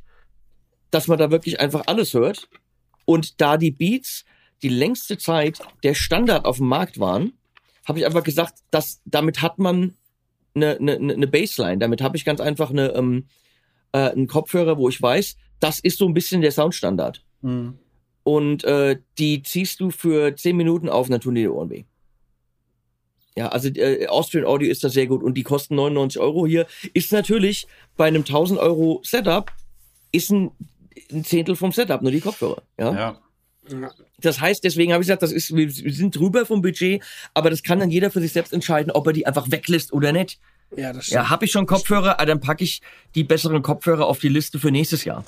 dass man da wirklich einfach alles hört. Und da die Beats die längste Zeit der Standard auf dem Markt waren, habe ich einfach gesagt, dass damit hat man eine, eine, eine Baseline. Damit habe ich ganz einfach eine, ähm, äh, einen Kopfhörer, wo ich weiß, das ist so ein bisschen der Soundstandard. Mhm. Und äh, die ziehst du für zehn Minuten auf, dann tun die Ohren weh. Ja, also äh, Austrian Audio ist da sehr gut und die kosten 99 Euro hier. Ist natürlich bei einem 1000 Euro Setup ist ein, ein Zehntel vom Setup, nur die Kopfhörer. Ja. ja. Das heißt, deswegen habe ich gesagt, das ist, wir sind drüber vom Budget, aber das kann dann jeder für sich selbst entscheiden, ob er die einfach weglässt oder nicht. Ja, das stimmt. Ja, habe ich schon Kopfhörer, ah, dann packe ich die besseren Kopfhörer auf die Liste für nächstes Jahr.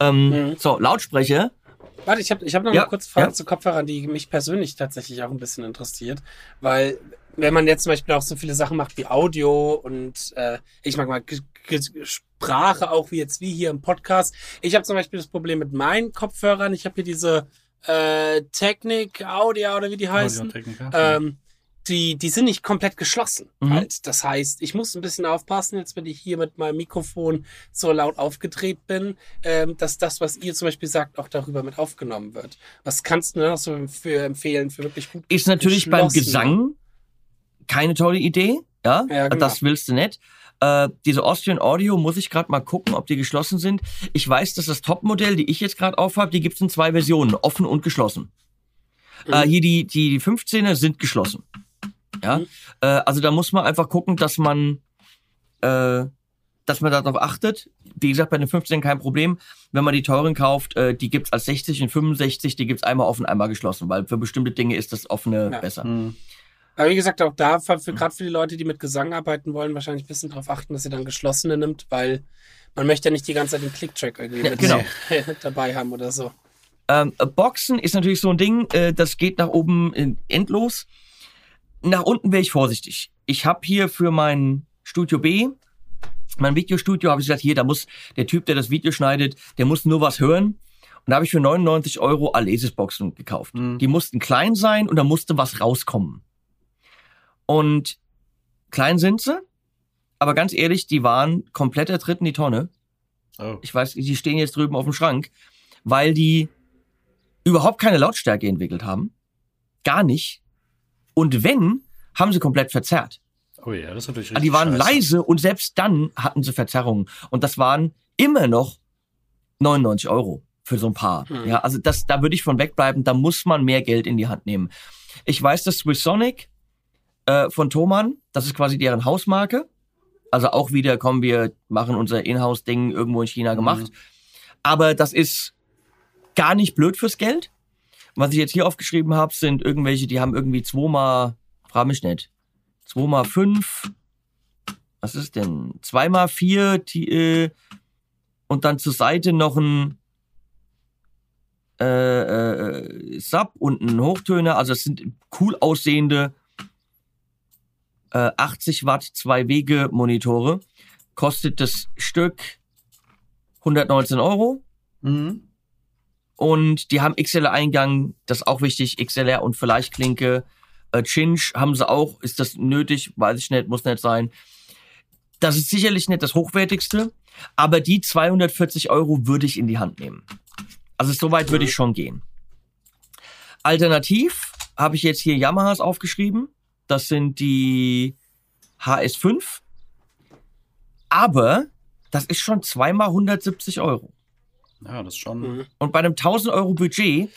Ähm, mhm. So, Lautsprecher.
Warte, ich habe ich hab noch ja, eine kurze Frage ja. zu Kopfhörern, die mich persönlich tatsächlich auch ein bisschen interessiert, weil wenn man jetzt zum Beispiel auch so viele Sachen macht wie Audio und äh, ich mag mal Sprache auch wie jetzt wie hier im Podcast. Ich habe zum Beispiel das Problem mit meinen Kopfhörern. Ich habe hier diese äh, Technik Audio oder wie die heißen. Ähm, die, die sind nicht komplett geschlossen. Mhm. Halt. Das heißt, ich muss ein bisschen aufpassen, jetzt wenn ich hier mit meinem Mikrofon so laut aufgedreht bin, ähm, dass das, was ihr zum Beispiel sagt, auch darüber mit aufgenommen wird. Was kannst du noch so für empfehlen für wirklich gut
Ist natürlich beim Gesang keine tolle Idee. Ja, ja genau. das willst du nicht. Äh, diese Austrian Audio muss ich gerade mal gucken, ob die geschlossen sind. Ich weiß, dass das Topmodell, die ich jetzt gerade aufhab, die gibt's in zwei Versionen, offen und geschlossen. Mhm. Äh, hier die, die, die 15er sind geschlossen. Ja, mhm. äh, also da muss man einfach gucken, dass man, äh, dass man darauf achtet. Wie gesagt, bei den 15 kein Problem. Wenn man die teuren kauft, äh, die gibt's als 60 und 65, die gibt's einmal offen, einmal geschlossen, weil für bestimmte Dinge ist das offene ja. besser. Mhm.
Aber wie gesagt, auch da, für, mhm. gerade für die Leute, die mit Gesang arbeiten wollen, wahrscheinlich ein bisschen darauf achten, dass sie dann geschlossene nimmt, weil man möchte ja nicht die ganze Zeit den Click-Track irgendwie ja, mit genau. dabei haben oder so.
Ähm, Boxen ist natürlich so ein Ding, äh, das geht nach oben in, endlos. Nach unten wäre ich vorsichtig. Ich habe hier für mein Studio B, mein Videostudio, habe ich gesagt, hier, da muss der Typ, der das Video schneidet, der muss nur was hören. Und da habe ich für 99 Euro Alesis-Boxen gekauft. Mhm. Die mussten klein sein und da musste was rauskommen. Und klein sind sie, aber ganz ehrlich, die waren komplett ertritt in die Tonne. Oh. Ich weiß, die stehen jetzt drüben auf dem Schrank, weil die überhaupt keine Lautstärke entwickelt haben. Gar nicht. Und wenn, haben sie komplett verzerrt.
Oh ja, das ist natürlich
richtig. Die waren scheiße. leise und selbst dann hatten sie Verzerrungen. Und das waren immer noch 99 Euro für so ein Paar. Hm. Ja, also das, da würde ich von wegbleiben. Da muss man mehr Geld in die Hand nehmen. Ich weiß, dass Swissonic äh, von Thomann, das ist quasi deren Hausmarke. Also auch wieder kommen wir, machen unser Inhouse-Ding irgendwo in China gemacht. Mhm. Aber das ist gar nicht blöd fürs Geld. Was ich jetzt hier aufgeschrieben habe, sind irgendwelche, die haben irgendwie zweimal, frag mich nicht, zweimal fünf, was ist denn, zweimal vier, die, äh, und dann zur Seite noch ein äh, äh, Sub und ein Hochtöner. Also es sind cool aussehende äh, 80 Watt zwei Wege Monitore. Kostet das Stück 119 Euro. Mhm. Und die haben XLR-Eingang, das ist auch wichtig, XLR und Vielleicht-Klinke. Äh, Chinch haben sie auch, ist das nötig? Weiß ich nicht, muss nicht sein. Das ist sicherlich nicht das Hochwertigste, aber die 240 Euro würde ich in die Hand nehmen. Also so weit würde ich schon gehen. Alternativ habe ich jetzt hier Yamahas aufgeschrieben. Das sind die HS5. Aber das ist schon zweimal 170 Euro.
Ja, das schon.
Mhm. Und bei einem 1000 Euro Budget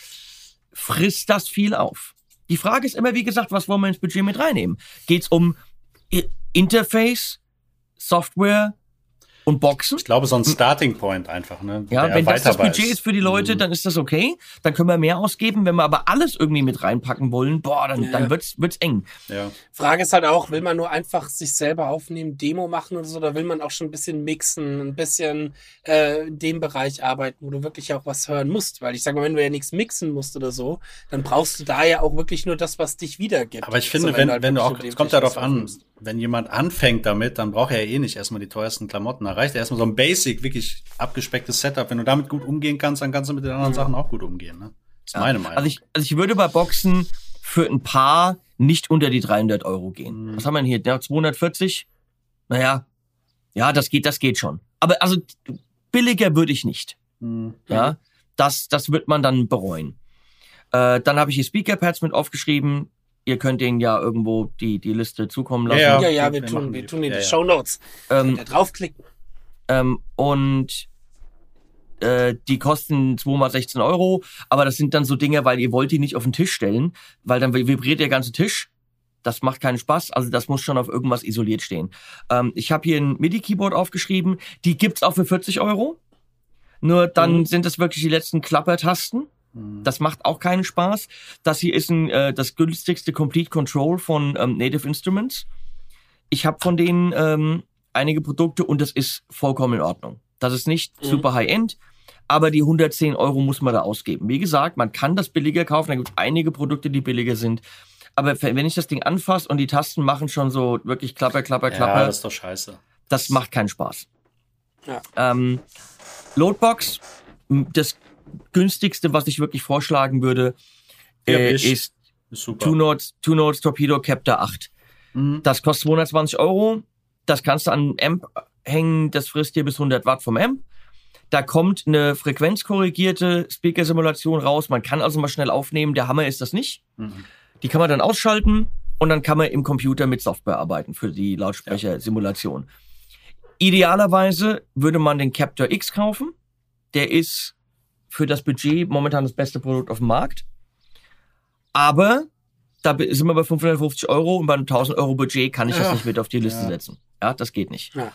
frisst das viel auf. Die Frage ist immer, wie gesagt, was wollen wir ins Budget mit reinnehmen? Geht es um Interface, Software, und Boxen.
Ich glaube, so ein Starting Point einfach. Ne,
ja, wenn das das Budget ist für die Leute, mhm. dann ist das okay. Dann können wir mehr ausgeben. Wenn wir aber alles irgendwie mit reinpacken wollen, boah, dann, ja. dann wird's, wird's eng.
Ja. Frage ist halt auch, will man nur einfach sich selber aufnehmen, Demo machen oder so, oder will man auch schon ein bisschen mixen, ein bisschen äh, in dem Bereich arbeiten, wo du wirklich auch was hören musst? Weil ich sage mal, wenn du ja nichts mixen musst oder so, dann brauchst du da ja auch wirklich nur das, was dich wiedergibt.
Aber ich finde, so, wenn, wenn, halt wenn du auch, es kommt ja darauf an, wenn jemand anfängt damit, dann braucht er ja eh nicht erstmal die teuersten Klamotten. Da reicht erstmal so ein Basic, wirklich abgespecktes Setup. Wenn du damit gut umgehen kannst, dann kannst du mit den anderen mhm. Sachen auch gut umgehen. Ne? Das ist ja. meine Meinung.
Also ich, also ich würde bei Boxen für ein paar nicht unter die 300 Euro gehen. Mhm. Was haben wir denn hier? Ja, 240? Naja, ja, das geht, das geht schon. Aber also billiger würde ich nicht. Mhm. Ja, das, das wird man dann bereuen. Äh, dann habe ich hier Speaker-Pads mit aufgeschrieben ihr könnt denen ja irgendwo die, die Liste zukommen lassen.
Ja, ja, ja wir, tun, wir tun in die ja, Show Notes. Ähm, draufklicken.
Ähm, und äh, die kosten 2 mal 16 Euro, aber das sind dann so Dinge, weil ihr wollt die nicht auf den Tisch stellen, weil dann vibriert der ganze Tisch. Das macht keinen Spaß, also das muss schon auf irgendwas isoliert stehen. Ähm, ich habe hier ein MIDI-Keyboard aufgeschrieben, die gibt's auch für 40 Euro. Nur dann mhm. sind es wirklich die letzten Klappertasten. Mhm. Das macht auch keinen Spaß. Das hier ist ein, äh, das günstigste Complete Control von ähm, Native Instruments. Ich habe von denen ähm, einige Produkte und das ist vollkommen in Ordnung. Das ist nicht mhm. super High-End, aber die 110 Euro muss man da ausgeben. Wie gesagt, man kann das billiger kaufen. Da gibt es einige Produkte, die billiger sind. Aber wenn ich das Ding anfasse und die Tasten machen schon so wirklich klapper, klapper, klapper.
Ja, das ist doch scheiße.
Das macht keinen Spaß. Ja. Ähm, Loadbox, das günstigste, was ich wirklich vorschlagen würde, äh, ist, ist Two Notes, Two Notes Torpedo Captor 8. Mhm. Das kostet 220 Euro. Das kannst du an Amp hängen, das frisst dir bis 100 Watt vom Amp. Da kommt eine frequenzkorrigierte Speaker-Simulation raus. Man kann also mal schnell aufnehmen. Der Hammer ist das nicht. Mhm. Die kann man dann ausschalten und dann kann man im Computer mit Software arbeiten für die Lautsprecher-Simulation. Ja. Idealerweise würde man den Captor X kaufen. Der ist für das Budget momentan das beste Produkt auf dem Markt. Aber da sind wir bei 550 Euro und bei einem 1000 Euro Budget kann ich ja. das nicht mit auf die Liste ja. setzen. Ja, das geht nicht. Ja.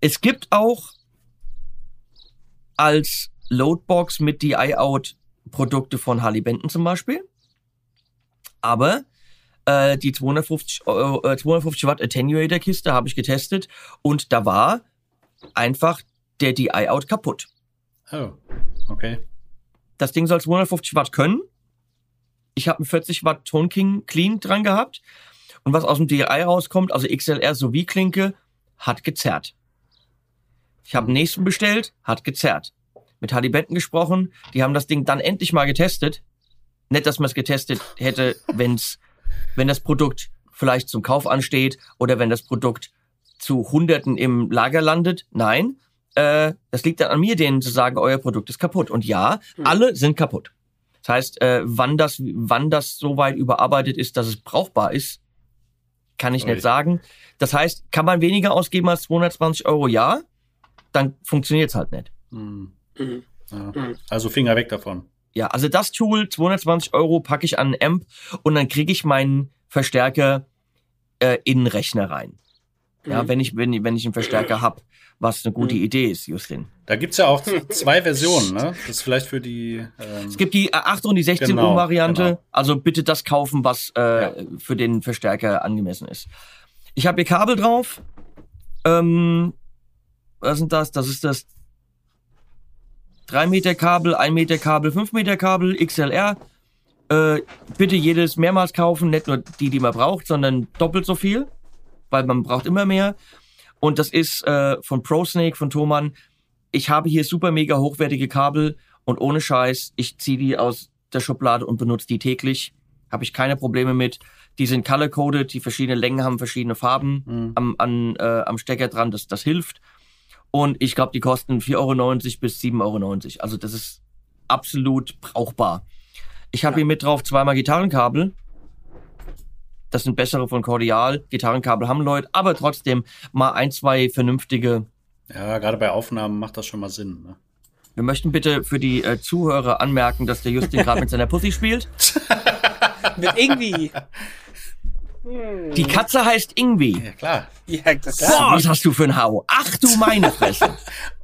Es gibt auch als Loadbox mit DI-Out Produkte von Harley Benton zum Beispiel. Aber äh, die 250, Euro, äh, 250 Watt Attenuator Kiste habe ich getestet und da war einfach der DI-Out kaputt.
Oh, okay.
Das Ding soll 250 Watt können. Ich habe einen 40 Watt Tone King Clean dran gehabt. Und was aus dem DI rauskommt, also XLR sowie Klinke, hat gezerrt. Ich habe einen nächsten bestellt, hat gezerrt. Mit Hardy Benton gesprochen, die haben das Ding dann endlich mal getestet. Nicht, dass man es getestet hätte, wenn's wenn das Produkt vielleicht zum Kauf ansteht oder wenn das Produkt zu Hunderten im Lager landet. Nein, äh, das liegt dann an mir, denen zu sagen, euer Produkt ist kaputt. Und ja, mhm. alle sind kaputt. Das heißt, äh, wann das, wann das so weit überarbeitet ist, dass es brauchbar ist, kann ich okay. nicht sagen. Das heißt, kann man weniger ausgeben als 220 Euro? Ja, dann funktioniert es halt nicht.
Mhm. Mhm. Ja. Also Finger weg davon.
Ja, also das Tool, 220 Euro, packe ich an einen Amp und dann kriege ich meinen Verstärker äh, in den Rechner rein. Ja, mhm. wenn ich, wenn, wenn ich einen Verstärker habe, was eine gute mhm. Idee ist, Justin.
Da gibt's ja auch zwei Versionen, ne? Das ist vielleicht für die.
Ähm es gibt die 8 und die 16 genau, Ohm Variante. Genau. Also bitte das kaufen, was äh, ja. für den Verstärker angemessen ist. Ich habe hier Kabel drauf. Ähm, was sind das? Das ist das 3 Meter Kabel, 1 Meter Kabel, 5 Meter Kabel, XLR. Äh, bitte jedes mehrmals kaufen, nicht nur die, die man braucht, sondern doppelt so viel, weil man braucht immer mehr. Und das ist äh, von ProSnake, von Thomann. Ich habe hier super mega hochwertige Kabel und ohne Scheiß, ich ziehe die aus der Schublade und benutze die täglich. Habe ich keine Probleme mit. Die sind color-coded, die verschiedene Längen haben verschiedene Farben mhm. am, an, äh, am Stecker dran, das, das hilft. Und ich glaube, die kosten 4,90 Euro bis 7,90 Euro. Also das ist absolut brauchbar. Ich habe ja. hier mit drauf zweimal Gitarrenkabel. Das sind bessere von Cordial. Gitarrenkabel haben Leute, aber trotzdem mal ein, zwei vernünftige.
Ja, gerade bei Aufnahmen macht das schon mal Sinn. Ne?
Wir möchten bitte für die äh, Zuhörer anmerken, dass der Justin gerade mit seiner Pussy spielt.
mit irgendwie.
Die Katze heißt Ingwie.
Ja, klar.
Ja, das Boah, was hast du für ein Hau? Ach du meine Fresse.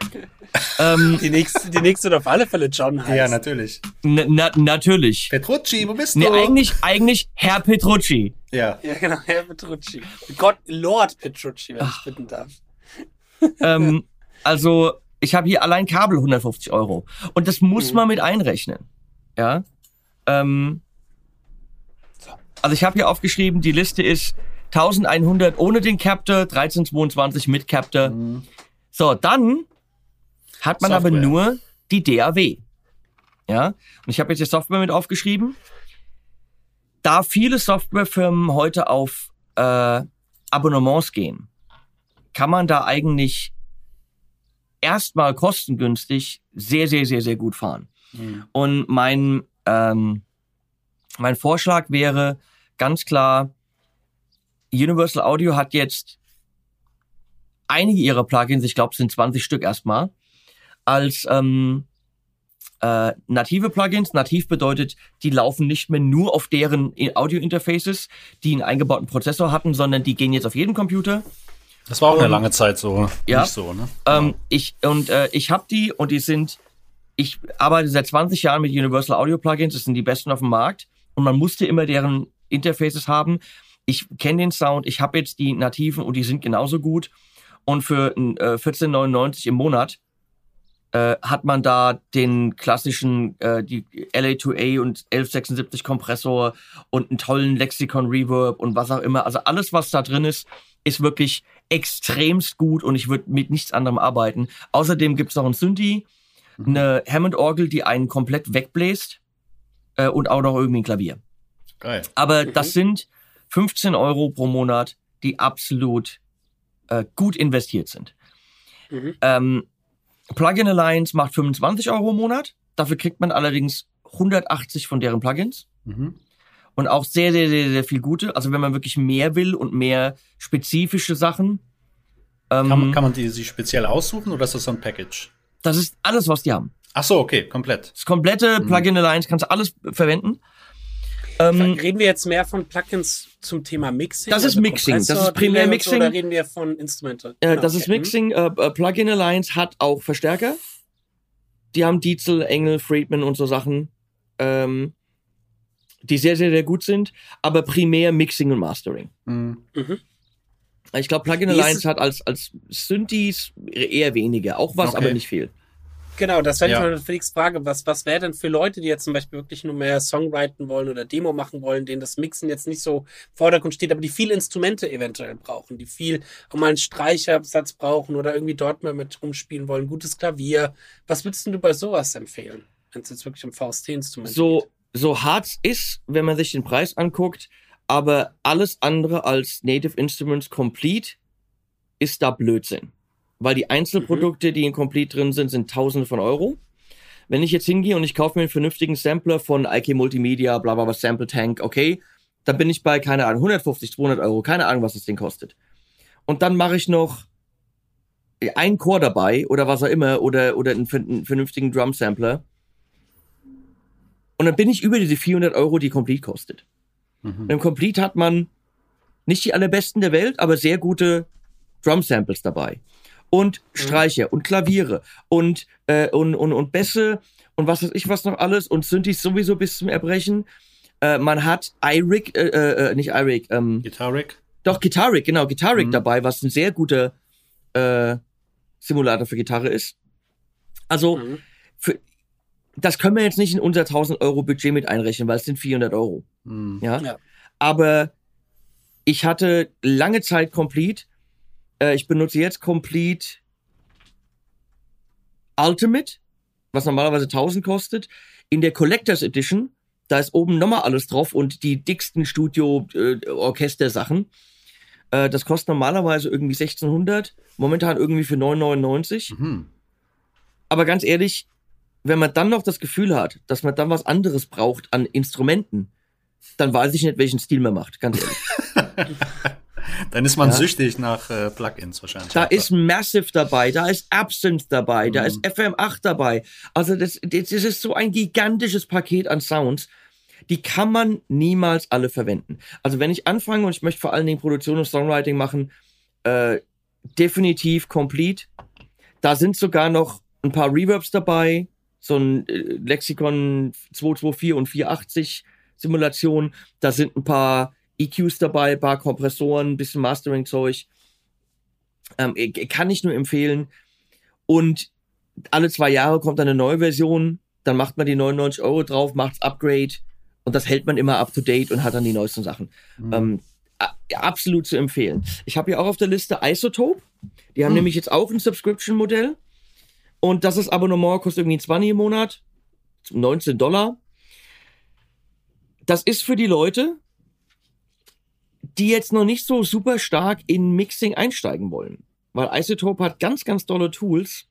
ähm, die, nächste, die nächste wird auf alle Fälle John heißt.
Ja, natürlich.
Na, natürlich.
Petrucci, wo bist
du? Nee, eigentlich, eigentlich Herr Petrucci.
Ja. Ja, genau, Herr Petrucci. Gott, Lord Petrucci, wenn Ach. ich bitten darf.
ähm, also, ich habe hier allein Kabel 150 Euro. Und das muss mhm. man mit einrechnen. Ja. Ähm, also ich habe hier aufgeschrieben, die Liste ist 1100 ohne den Captor, 1322 mit Captor. Mhm. So, dann hat man Software. aber nur die DAW. Ja, und ich habe jetzt die Software mit aufgeschrieben. Da viele Softwarefirmen heute auf äh, Abonnements gehen, kann man da eigentlich erstmal kostengünstig sehr, sehr, sehr, sehr gut fahren. Mhm. Und mein ähm, mein Vorschlag wäre ganz klar, Universal Audio hat jetzt einige ihrer Plugins, ich glaube es sind 20 Stück erstmal, als ähm, äh, native Plugins. Nativ bedeutet, die laufen nicht mehr nur auf deren Audio-Interfaces, die einen eingebauten Prozessor hatten, sondern die gehen jetzt auf jeden Computer.
Das war auch und, eine lange Zeit so.
Ja. Nicht so, ne? Ähm, ich, und äh, ich habe die und die sind ich arbeite seit 20 Jahren mit Universal Audio Plugins, das sind die besten auf dem Markt und man musste immer deren Interfaces haben. Ich kenne den Sound, ich habe jetzt die nativen und die sind genauso gut und für äh, 14,99 im Monat äh, hat man da den klassischen äh, die LA2A und 1176 Kompressor und einen tollen Lexikon Reverb und was auch immer. Also alles, was da drin ist, ist wirklich extremst gut und ich würde mit nichts anderem arbeiten. Außerdem gibt's noch ein Synthi, mhm. eine Hammond-Orgel, die einen komplett wegbläst äh, und auch noch irgendwie ein Klavier. Geil. Aber mhm. das sind 15 Euro pro Monat, die absolut äh, gut investiert sind. Mhm. Ähm, Plugin Alliance macht 25 Euro im Monat. Dafür kriegt man allerdings 180 von deren Plugins. Mhm. Und auch sehr, sehr, sehr, sehr viel gute. Also wenn man wirklich mehr will und mehr spezifische Sachen.
Ähm, kann, man, kann man die sich speziell aussuchen oder ist das so ein Package?
Das ist alles, was die haben.
Ach so, okay, komplett.
Das komplette mhm. Plugin Alliance kannst du alles verwenden.
Ähm, reden wir jetzt mehr von Plugins zum Thema Mixing?
Das ist also Mixing. Das ist primär Mixing. Oder
reden wir von Instrumente?
Äh, genau. das ist Mixing. Äh, äh, Plugin Alliance hat auch Verstärker. Die haben Diesel, Engel, Friedman und so Sachen, ähm, die sehr, sehr, sehr gut sind. Aber primär Mixing und Mastering. Mhm. Mhm. Ich glaube, Plugin Alliance hat als, als Synthes eher weniger. Auch was, okay. aber nicht viel.
Genau, das wäre ja. Felix Frage. Was, was wäre denn für Leute, die jetzt zum Beispiel wirklich nur mehr Songwriten wollen oder Demo machen wollen, denen das Mixen jetzt nicht so im Vordergrund steht, aber die viele Instrumente eventuell brauchen, die viel auch mal einen Streichersatz brauchen oder irgendwie dort mal mit rumspielen wollen, gutes Klavier. Was würdest du bei sowas empfehlen, wenn es jetzt wirklich um VST-Instrumente
so, geht? So hart ist, wenn man sich den Preis anguckt, aber alles andere als Native Instruments Complete ist da Blödsinn weil die Einzelprodukte, mhm. die in Complete drin sind, sind Tausende von Euro. Wenn ich jetzt hingehe und ich kaufe mir einen vernünftigen Sampler von IK Multimedia, bla bla bla, Sample Tank, okay, dann bin ich bei, keine Ahnung, 150, 200 Euro, keine Ahnung, was das Ding kostet. Und dann mache ich noch einen Chor dabei oder was auch immer oder, oder einen, einen vernünftigen Drum-Sampler. Und dann bin ich über diese 400 Euro, die Complete kostet. Mhm. Und im Complete hat man nicht die allerbesten der Welt, aber sehr gute Drum-Samples dabei und mhm. Streicher und Klaviere und, äh, und, und, und Bässe und was weiß ich was noch alles und Synthes sowieso bis zum Erbrechen. Äh, man hat iRig, äh, äh, nicht iRig, ähm,
Guitaric?
Doch, Guitaric, genau, Guitaric mhm. dabei, was ein sehr guter äh, Simulator für Gitarre ist. Also, mhm. für, das können wir jetzt nicht in unser 1000 Euro Budget mit einrechnen, weil es sind 400 Euro. Mhm. Ja? ja. Aber ich hatte lange Zeit Complete äh, ich benutze jetzt Complete Ultimate, was normalerweise 1000 kostet. In der Collectors Edition, da ist oben nochmal alles drauf und die dicksten Studio-Orchester-Sachen. Äh, äh, das kostet normalerweise irgendwie 1600, momentan irgendwie für 9,99. Mhm. Aber ganz ehrlich, wenn man dann noch das Gefühl hat, dass man dann was anderes braucht an Instrumenten, dann weiß ich nicht, welchen Stil man macht, ganz ehrlich.
Dann ist man ja. süchtig nach äh, Plugins wahrscheinlich.
Da ist Massive dabei, da ist Absinthe dabei, mhm. da ist FM8 dabei. Also das, das ist so ein gigantisches Paket an Sounds. Die kann man niemals alle verwenden. Also wenn ich anfange und ich möchte vor allen Dingen Produktion und Songwriting machen, äh, definitiv complete. Da sind sogar noch ein paar Reverbs dabei, so ein äh, Lexikon 224 und 480 Simulation. Da sind ein paar EQs dabei, paar Kompressoren, bisschen Mastering-Zeug. Ähm, kann ich nur empfehlen. Und alle zwei Jahre kommt eine neue Version, dann macht man die 99 Euro drauf, macht's Upgrade und das hält man immer up to date und hat dann die neuesten Sachen. Mhm. Ähm, absolut zu empfehlen. Ich habe hier auch auf der Liste Isotope. Die haben mhm. nämlich jetzt auch ein Subscription-Modell. Und das ist Abonnement, kostet irgendwie 20 im Monat. 19 Dollar. Das ist für die Leute, die jetzt noch nicht so super stark in Mixing einsteigen wollen. Weil Isotope hat ganz, ganz tolle Tools.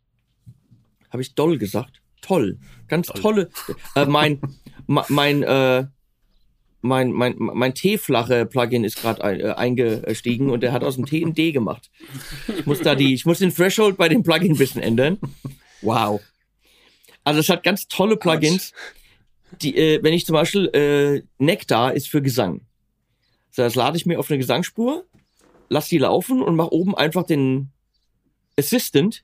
Habe ich doll gesagt? Toll. Ganz toll. tolle. Äh, mein, mein, äh, mein, mein, mein T-flache Plugin ist gerade ein, äh, eingestiegen und der hat aus dem T ein D gemacht. Ich muss da die, ich muss den Threshold bei dem Plugin ein bisschen ändern. Wow. Also es hat ganz tolle Plugins. Die, äh, wenn ich zum Beispiel äh, Nectar ist für Gesang. Das lade ich mir auf eine Gesangsspur, lass die laufen und mach oben einfach den Assistant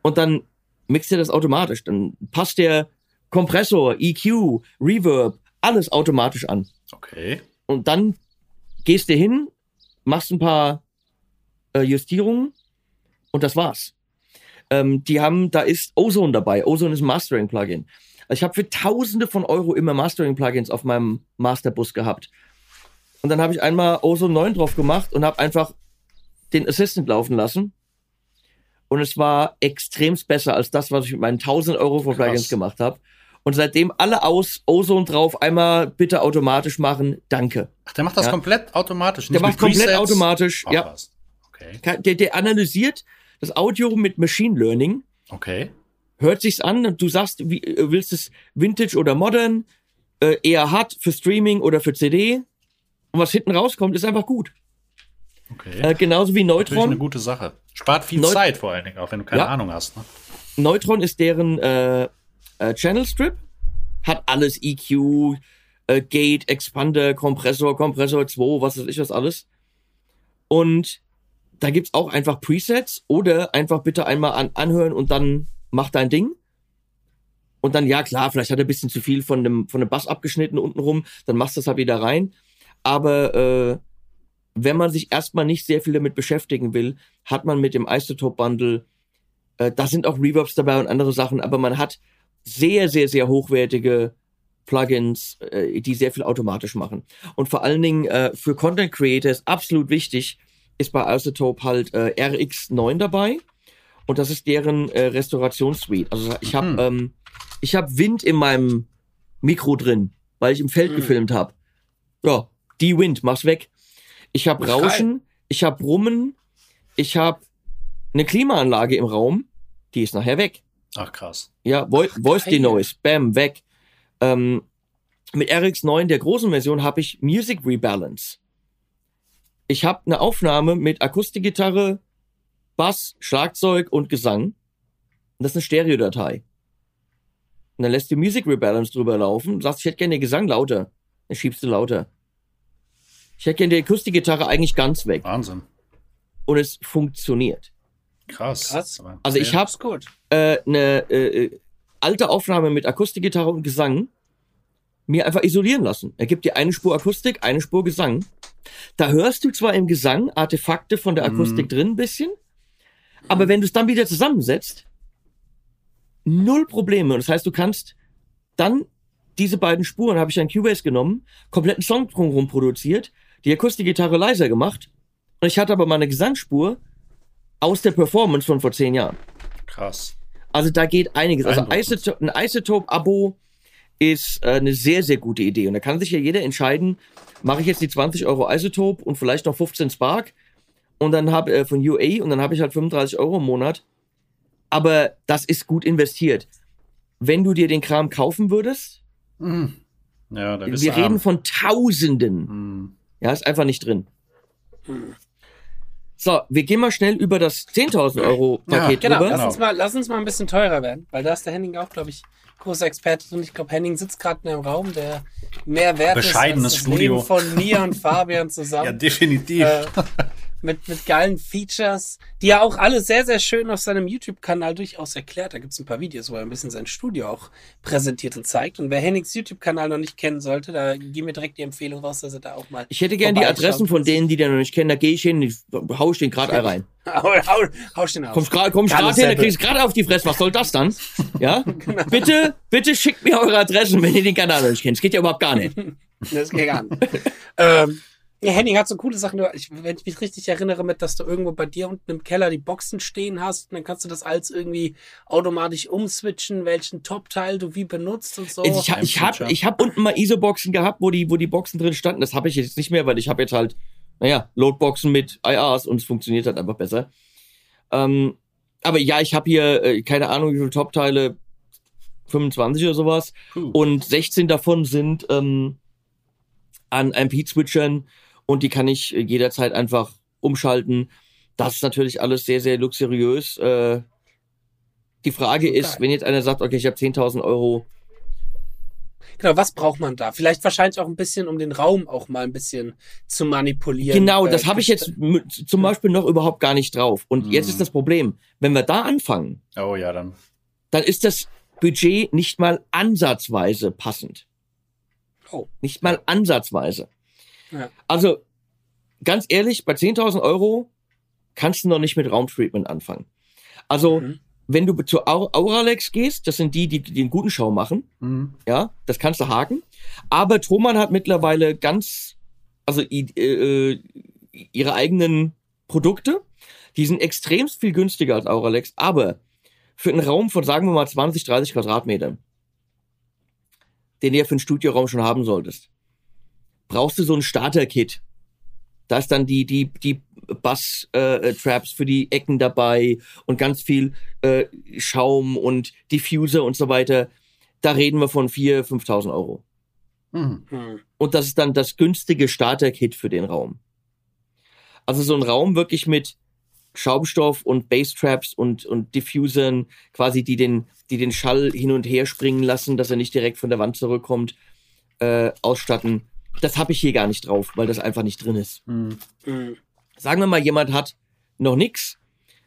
und dann mixt er das automatisch. Dann passt der Kompressor, EQ, Reverb, alles automatisch an.
Okay.
Und dann gehst du hin, machst ein paar äh, Justierungen und das war's. Ähm, die haben, da ist Ozone dabei. Ozone ist ein Mastering-Plugin. Also ich habe für Tausende von Euro immer Mastering-Plugins auf meinem Masterbus gehabt. Und dann habe ich einmal Ozone 9 drauf gemacht und habe einfach den Assistant laufen lassen. Und es war extremst besser als das, was ich mit meinen 1000 Euro von Plugins gemacht habe. Und seitdem alle aus, Ozone drauf, einmal bitte automatisch machen, danke.
Ach, der macht das ja. komplett automatisch.
Nicht der macht komplett Presets? automatisch, Ach, ja. Okay. Der, der analysiert das Audio mit Machine Learning.
Okay.
Hört sich's an und du sagst, wie, äh, willst es Vintage oder Modern, äh, eher hart für Streaming oder für CD. Und was hinten rauskommt, ist einfach gut.
Okay.
Äh, genauso wie Neutron. Natürlich
eine gute Sache. Spart viel Neut Zeit vor allen Dingen, auch wenn du keine ja. Ahnung hast. Ne?
Neutron ist deren äh, äh, Channel Strip, hat alles EQ, äh, Gate, Expander, Kompressor, Kompressor 2, was weiß ich was alles. Und da gibt's auch einfach Presets oder einfach bitte einmal an, anhören und dann mach dein Ding. Und dann, ja klar, vielleicht hat er ein bisschen zu viel von dem, von dem Bass abgeschnitten unten rum, dann machst du das halt wieder rein. Aber äh, wenn man sich erstmal nicht sehr viel damit beschäftigen will, hat man mit dem Isotope Bundle, äh, da sind auch Reverbs dabei und andere Sachen, aber man hat sehr, sehr, sehr hochwertige Plugins, äh, die sehr viel automatisch machen. Und vor allen Dingen äh, für Content Creators absolut wichtig, ist bei Isotope halt äh, RX9 dabei. Und das ist deren äh, Restaurationssuite. Also ich habe mhm. ähm, ich habe Wind in meinem Mikro drin, weil ich im Feld mhm. gefilmt habe. Ja, die Wind, mach's weg. Ich habe Rauschen, ich habe Brummen, ich habe eine Klimaanlage im Raum, die ist nachher weg.
Ach krass.
Ja, Vo Ach, Voice Denoise, bam, weg. Ähm, mit RX9 der großen Version habe ich Music Rebalance ich habe eine Aufnahme mit Akustikgitarre, Bass, Schlagzeug und Gesang. Und das ist eine Stereodatei. Und dann lässt du Music Rebalance drüber laufen, sagst, ich hätte gerne den Gesang lauter. Dann schiebst du lauter. Ich hätte gerne die Akustikgitarre eigentlich ganz weg.
Wahnsinn.
Und es funktioniert.
Krass. Krass.
Also ich habe äh, eine äh, alte Aufnahme mit Akustikgitarre und Gesang mir einfach isolieren lassen. Er gibt dir eine Spur Akustik, eine Spur Gesang. Da hörst du zwar im Gesang Artefakte von der Akustik mm. drin ein bisschen, aber wenn du es dann wieder zusammensetzt, null Probleme. Und das heißt, du kannst dann diese beiden Spuren, habe ich an Cubase genommen, kompletten Song drumherum produziert, die Akustikgitarre leiser gemacht und ich hatte aber meine Gesangsspur aus der Performance von vor zehn Jahren.
Krass.
Also da geht einiges. Also Isotope, ein Isotope-Abo ist äh, eine sehr, sehr gute Idee. Und da kann sich ja jeder entscheiden, mache ich jetzt die 20 Euro Isotope und vielleicht noch 15 Spark und dann habe äh, von UA und dann habe ich halt 35 Euro im Monat. Aber das ist gut investiert. Wenn du dir den Kram kaufen würdest,
mhm. ja,
wir reden arm. von Tausenden. Mhm. Ja, ist einfach nicht drin. So, wir gehen mal schnell über das 10.000 Euro Paket
ja, genau. Lass uns, mal, lass uns mal ein bisschen teurer werden, weil da ist der Henning auch, glaube ich, großer Experte und ich glaube, Henning sitzt gerade in einem Raum, der mehr wert
Bescheidenes
ist
als das Studio.
Leben von mir und Fabian zusammen. ja,
definitiv. Äh,
mit, mit geilen Features, die er auch alle sehr, sehr schön auf seinem YouTube-Kanal durchaus erklärt. Da gibt es ein paar Videos, wo er ein bisschen sein Studio auch präsentiert und zeigt. Und wer Hennings YouTube-Kanal noch nicht kennen sollte, da gehen wir direkt die Empfehlung raus, dass er da auch mal.
Ich hätte gerne die Adressen von denen, die den noch nicht kennen. Da gehe ich hin, ich hau ich den gerade rein.
hau, hau, hau ich den auf.
Kommst gerade komm grad hin, da kriegst du gerade auf die Fresse. Was soll das dann? Ja? genau. Bitte, bitte schickt mir eure Adressen, wenn ihr den Kanal noch nicht kennt. Das geht ja überhaupt gar nicht.
das geht gar nicht. ähm, ja, Henning hat so coole Sachen. Ich, wenn ich mich richtig erinnere, mit, dass du irgendwo bei dir unten im Keller die Boxen stehen hast, und dann kannst du das alles irgendwie automatisch umswitchen, welchen Top-Teil du wie benutzt und so.
Ich, ich habe ich hab unten mal ISO-Boxen gehabt, wo die, wo die Boxen drin standen. Das habe ich jetzt nicht mehr, weil ich habe jetzt halt, naja, Loadboxen mit IRs und es funktioniert halt einfach besser. Ähm, aber ja, ich habe hier, äh, keine Ahnung, wie viele Top-Teile, 25 oder sowas. Puh. Und 16 davon sind ähm, an MP-Switchern und die kann ich äh, jederzeit einfach umschalten. Das ist natürlich alles sehr, sehr luxuriös. Äh, die Frage okay. ist, wenn jetzt einer sagt, okay, ich habe 10.000 Euro.
Genau, was braucht man da? Vielleicht wahrscheinlich auch ein bisschen, um den Raum auch mal ein bisschen zu manipulieren.
Genau, das äh, habe ich jetzt zum Beispiel noch überhaupt gar nicht drauf. Und mhm. jetzt ist das Problem, wenn wir da anfangen.
Oh ja, dann.
dann ist das Budget nicht mal ansatzweise passend. Oh. Nicht mal ansatzweise. Ja. Also, ganz ehrlich, bei 10.000 Euro kannst du noch nicht mit Raumtreatment anfangen. Also, mhm. wenn du zu Auralex gehst, das sind die, die, die den guten Schau machen, mhm. ja, das kannst du haken. Aber Thomann hat mittlerweile ganz, also äh, äh, ihre eigenen Produkte, die sind extremst viel günstiger als Auralex, aber für einen Raum von, sagen wir mal, 20, 30 Quadratmetern, den du ja für einen Studioraum schon haben solltest, brauchst du so ein Starter-Kit. Da ist dann die, die, die Bass-Traps äh, für die Ecken dabei und ganz viel äh, Schaum und Diffuser und so weiter. Da reden wir von 4.000, 5.000 Euro. Mhm. Und das ist dann das günstige Starter-Kit für den Raum. Also so ein Raum wirklich mit Schaumstoff und Basstraps und, und Diffusern, quasi, die den, die den Schall hin und her springen lassen, dass er nicht direkt von der Wand zurückkommt, äh, ausstatten. Das habe ich hier gar nicht drauf, weil das einfach nicht drin ist. Mhm. Sagen wir mal, jemand hat noch nix,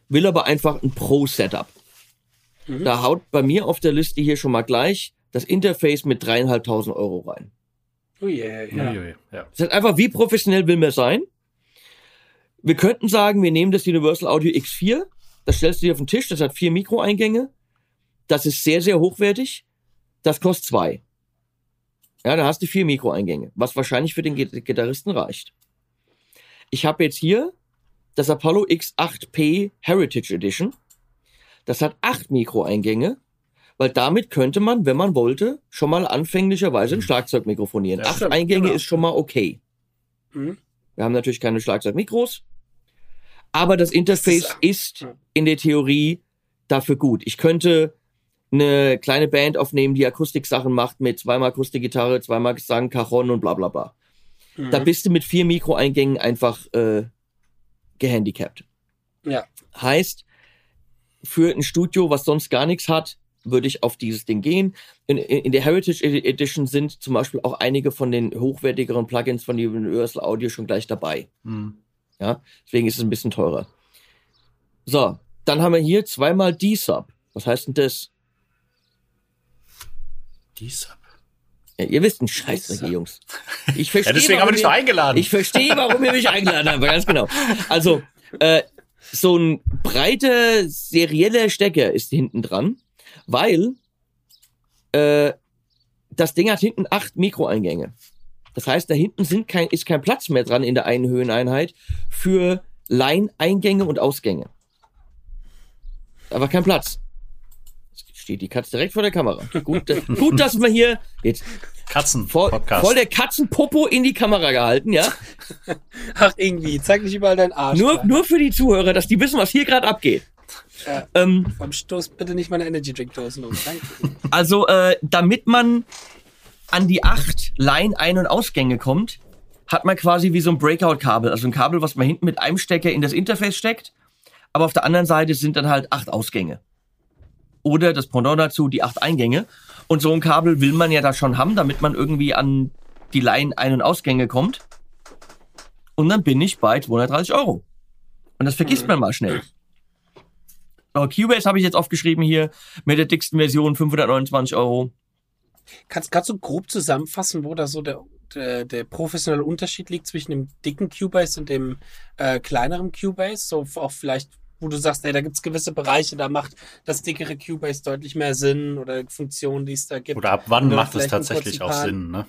will aber einfach ein Pro-Setup. Mhm. Da haut bei mir auf der Liste hier schon mal gleich das Interface mit dreieinhalbtausend Euro rein.
Oh yeah, yeah.
ja. Das ist einfach, wie professionell will man sein? Wir könnten sagen, wir nehmen das Universal Audio X4, das stellst du dir auf den Tisch, das hat vier Mikroeingänge, das ist sehr, sehr hochwertig, das kostet zwei. Ja, da hast du vier Mikroeingänge, was wahrscheinlich für den Gitarristen reicht. Ich habe jetzt hier das Apollo X8P Heritage Edition. Das hat acht Mikroeingänge, weil damit könnte man, wenn man wollte, schon mal anfänglicherweise ein Schlagzeug mikrofonieren. Ja, acht Eingänge genau. ist schon mal okay. Mhm. Wir haben natürlich keine Schlagzeugmikros, aber das Interface ist in der Theorie dafür gut. Ich könnte eine kleine Band aufnehmen, die Akustiksachen macht mit zweimal Akustikgitarre, zweimal Gesang, Cajon und bla bla bla. Mhm. Da bist du mit vier Mikroeingängen einfach äh, gehandicapt.
Ja.
Heißt, für ein Studio, was sonst gar nichts hat, würde ich auf dieses Ding gehen. In, in, der Heritage Edition sind zum Beispiel auch einige von den hochwertigeren Plugins von Universal Audio schon gleich dabei. Mhm. Ja, deswegen ist es ein bisschen teurer. So, dann haben wir hier zweimal D-Sub. Was heißt denn das?
D-Sub.
Ja, ihr wisst einen Scheiß, Jungs.
Ich verstehe. ja, deswegen haben wir dich eingeladen.
Ich verstehe, warum ihr mich eingeladen habt, ganz genau. Also, äh, so ein breiter, serieller Stecker ist hinten dran, weil äh, das Ding hat hinten acht Mikroeingänge. Das heißt, da hinten sind kein, ist kein Platz mehr dran in der einen Höheneinheit für Line-Eingänge und Ausgänge. Aber kein Platz. Steht die Katze direkt vor der Kamera. Gut, gut dass man hier jetzt
Katzen
voll, voll der Katzenpopo in die Kamera gehalten, ja?
Ach irgendwie, zeig nicht überall deinen Arsch.
Nur, nur für die Zuhörer, dass die wissen, was hier gerade abgeht.
Ja, ähm, beim Stoß bitte nicht meine Energy Drink Dosen um. Danke.
Also, äh, damit man an die acht Line Ein- und Ausgänge kommt, hat man quasi wie so ein Breakout-Kabel, also ein Kabel, was man hinten mit einem Stecker in das Interface steckt, aber auf der anderen Seite sind dann halt acht Ausgänge. Oder das Pendant dazu, die acht Eingänge. Und so ein Kabel will man ja da schon haben, damit man irgendwie an die Line Ein- und Ausgänge kommt. Und dann bin ich bei 230 Euro. Und das vergisst man mal schnell. Oh, Cubase habe ich jetzt aufgeschrieben hier mit der dicksten Version 529 Euro.
Kannst, kannst du grob zusammenfassen, wo da so der, der, der professionelle Unterschied liegt zwischen dem dicken Cubase und dem äh, kleineren Cubase? So auch vielleicht, wo du sagst, ey, da gibt's gewisse Bereiche, da macht das dickere Cubase deutlich mehr Sinn oder Funktionen, die es da gibt.
Oder ab wann macht es tatsächlich auch Sinn, ne?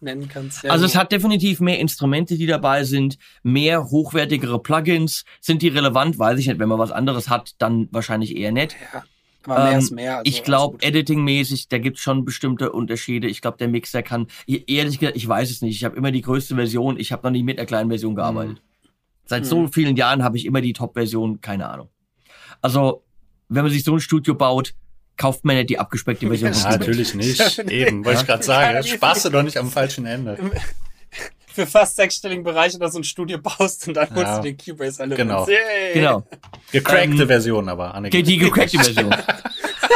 nennen kannst. Ja,
also es hat definitiv mehr Instrumente, die dabei sind, mehr hochwertigere Plugins. Sind die relevant? Weiß ich nicht. Wenn man was anderes hat, dann wahrscheinlich eher nicht. Ja.
Aber mehr ähm, ist mehr.
Also ich glaube, editingmäßig, da gibt's schon bestimmte Unterschiede. Ich glaube, der Mixer kann, ehrlich gesagt, ich weiß es nicht. Ich habe immer die größte Version. Ich habe noch nie mit einer kleinen Version gearbeitet. Mhm. Seit mhm. so vielen Jahren habe ich immer die Top-Version, keine Ahnung. Also, wenn man sich so ein Studio baut, kauft man nicht die abgespeckte Version.
Ja, natürlich nicht. Eben, wollte ich gerade sagen. Spaß du doch nicht am falschen Ende.
Für fast sechsstelligen Bereiche da so ein Studio baust und dann holst ja, du den Cubase alle
Genau. genau.
Gecrackte ähm, Version aber. Anne
die, die gecrackte Version.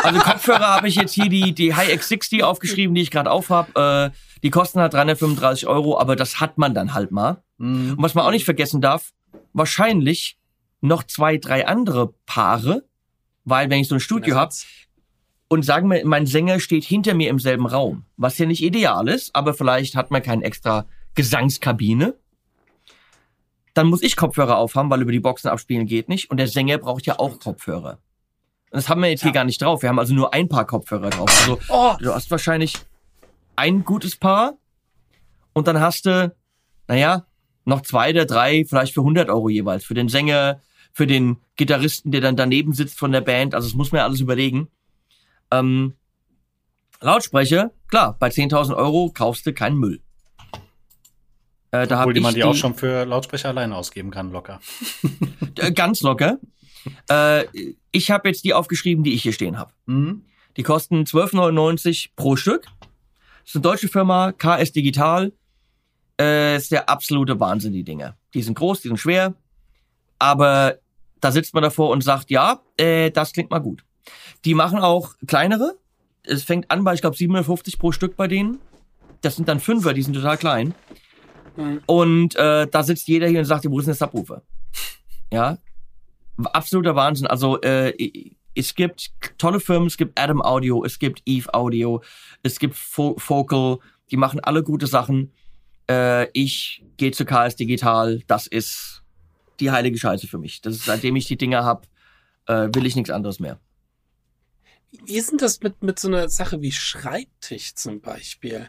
also Kopfhörer habe ich jetzt hier die, die High X60 aufgeschrieben, die ich gerade auf habe. Äh, die kosten halt 335 Euro, aber das hat man dann halt mal. Mhm. Und was man auch nicht vergessen darf, wahrscheinlich noch zwei, drei andere Paare, weil wenn ich so ein Studio habe, und sagen wir, mein Sänger steht hinter mir im selben Raum, was ja nicht ideal ist, aber vielleicht hat man keine extra Gesangskabine. Dann muss ich Kopfhörer aufhaben, weil über die Boxen abspielen geht nicht. Und der Sänger braucht ja auch Kopfhörer. Und das haben wir jetzt ja. hier gar nicht drauf. Wir haben also nur ein paar Kopfhörer drauf. Also oh. du hast wahrscheinlich ein gutes Paar und dann hast du, naja, noch zwei oder drei, vielleicht für 100 Euro jeweils. Für den Sänger, für den Gitarristen, der dann daneben sitzt von der Band. Also das muss man ja alles überlegen. Ähm, Lautsprecher, klar, bei 10.000 Euro kaufst du keinen Müll.
Äh, da Obwohl die man die auch schon für Lautsprecher alleine ausgeben kann, locker.
Äh, ganz locker. Äh, ich habe jetzt die aufgeschrieben, die ich hier stehen habe. Mhm. Die kosten 12,99 pro Stück. Das ist eine deutsche Firma, KS Digital. Äh, ist der absolute Wahnsinn, die Dinge. Die sind groß, die sind schwer. Aber da sitzt man davor und sagt, ja, äh, das klingt mal gut. Die machen auch kleinere. Es fängt an bei, ich glaube, 750 pro Stück bei denen. Das sind dann Fünfer, die sind total klein. Mhm. Und äh, da sitzt jeder hier und sagt, wo ist denn der Subwoofer? Ja, absoluter Wahnsinn. Also äh, es gibt tolle Firmen, es gibt Adam Audio, es gibt Eve Audio, es gibt Fo Focal, die machen alle gute Sachen. Äh, ich gehe zu KS Digital, das ist die heilige Scheiße für mich. Das ist, seitdem ich die Dinger hab, äh, will ich nichts anderes mehr.
Wie ist denn das mit, mit so einer Sache wie Schreibtisch zum Beispiel?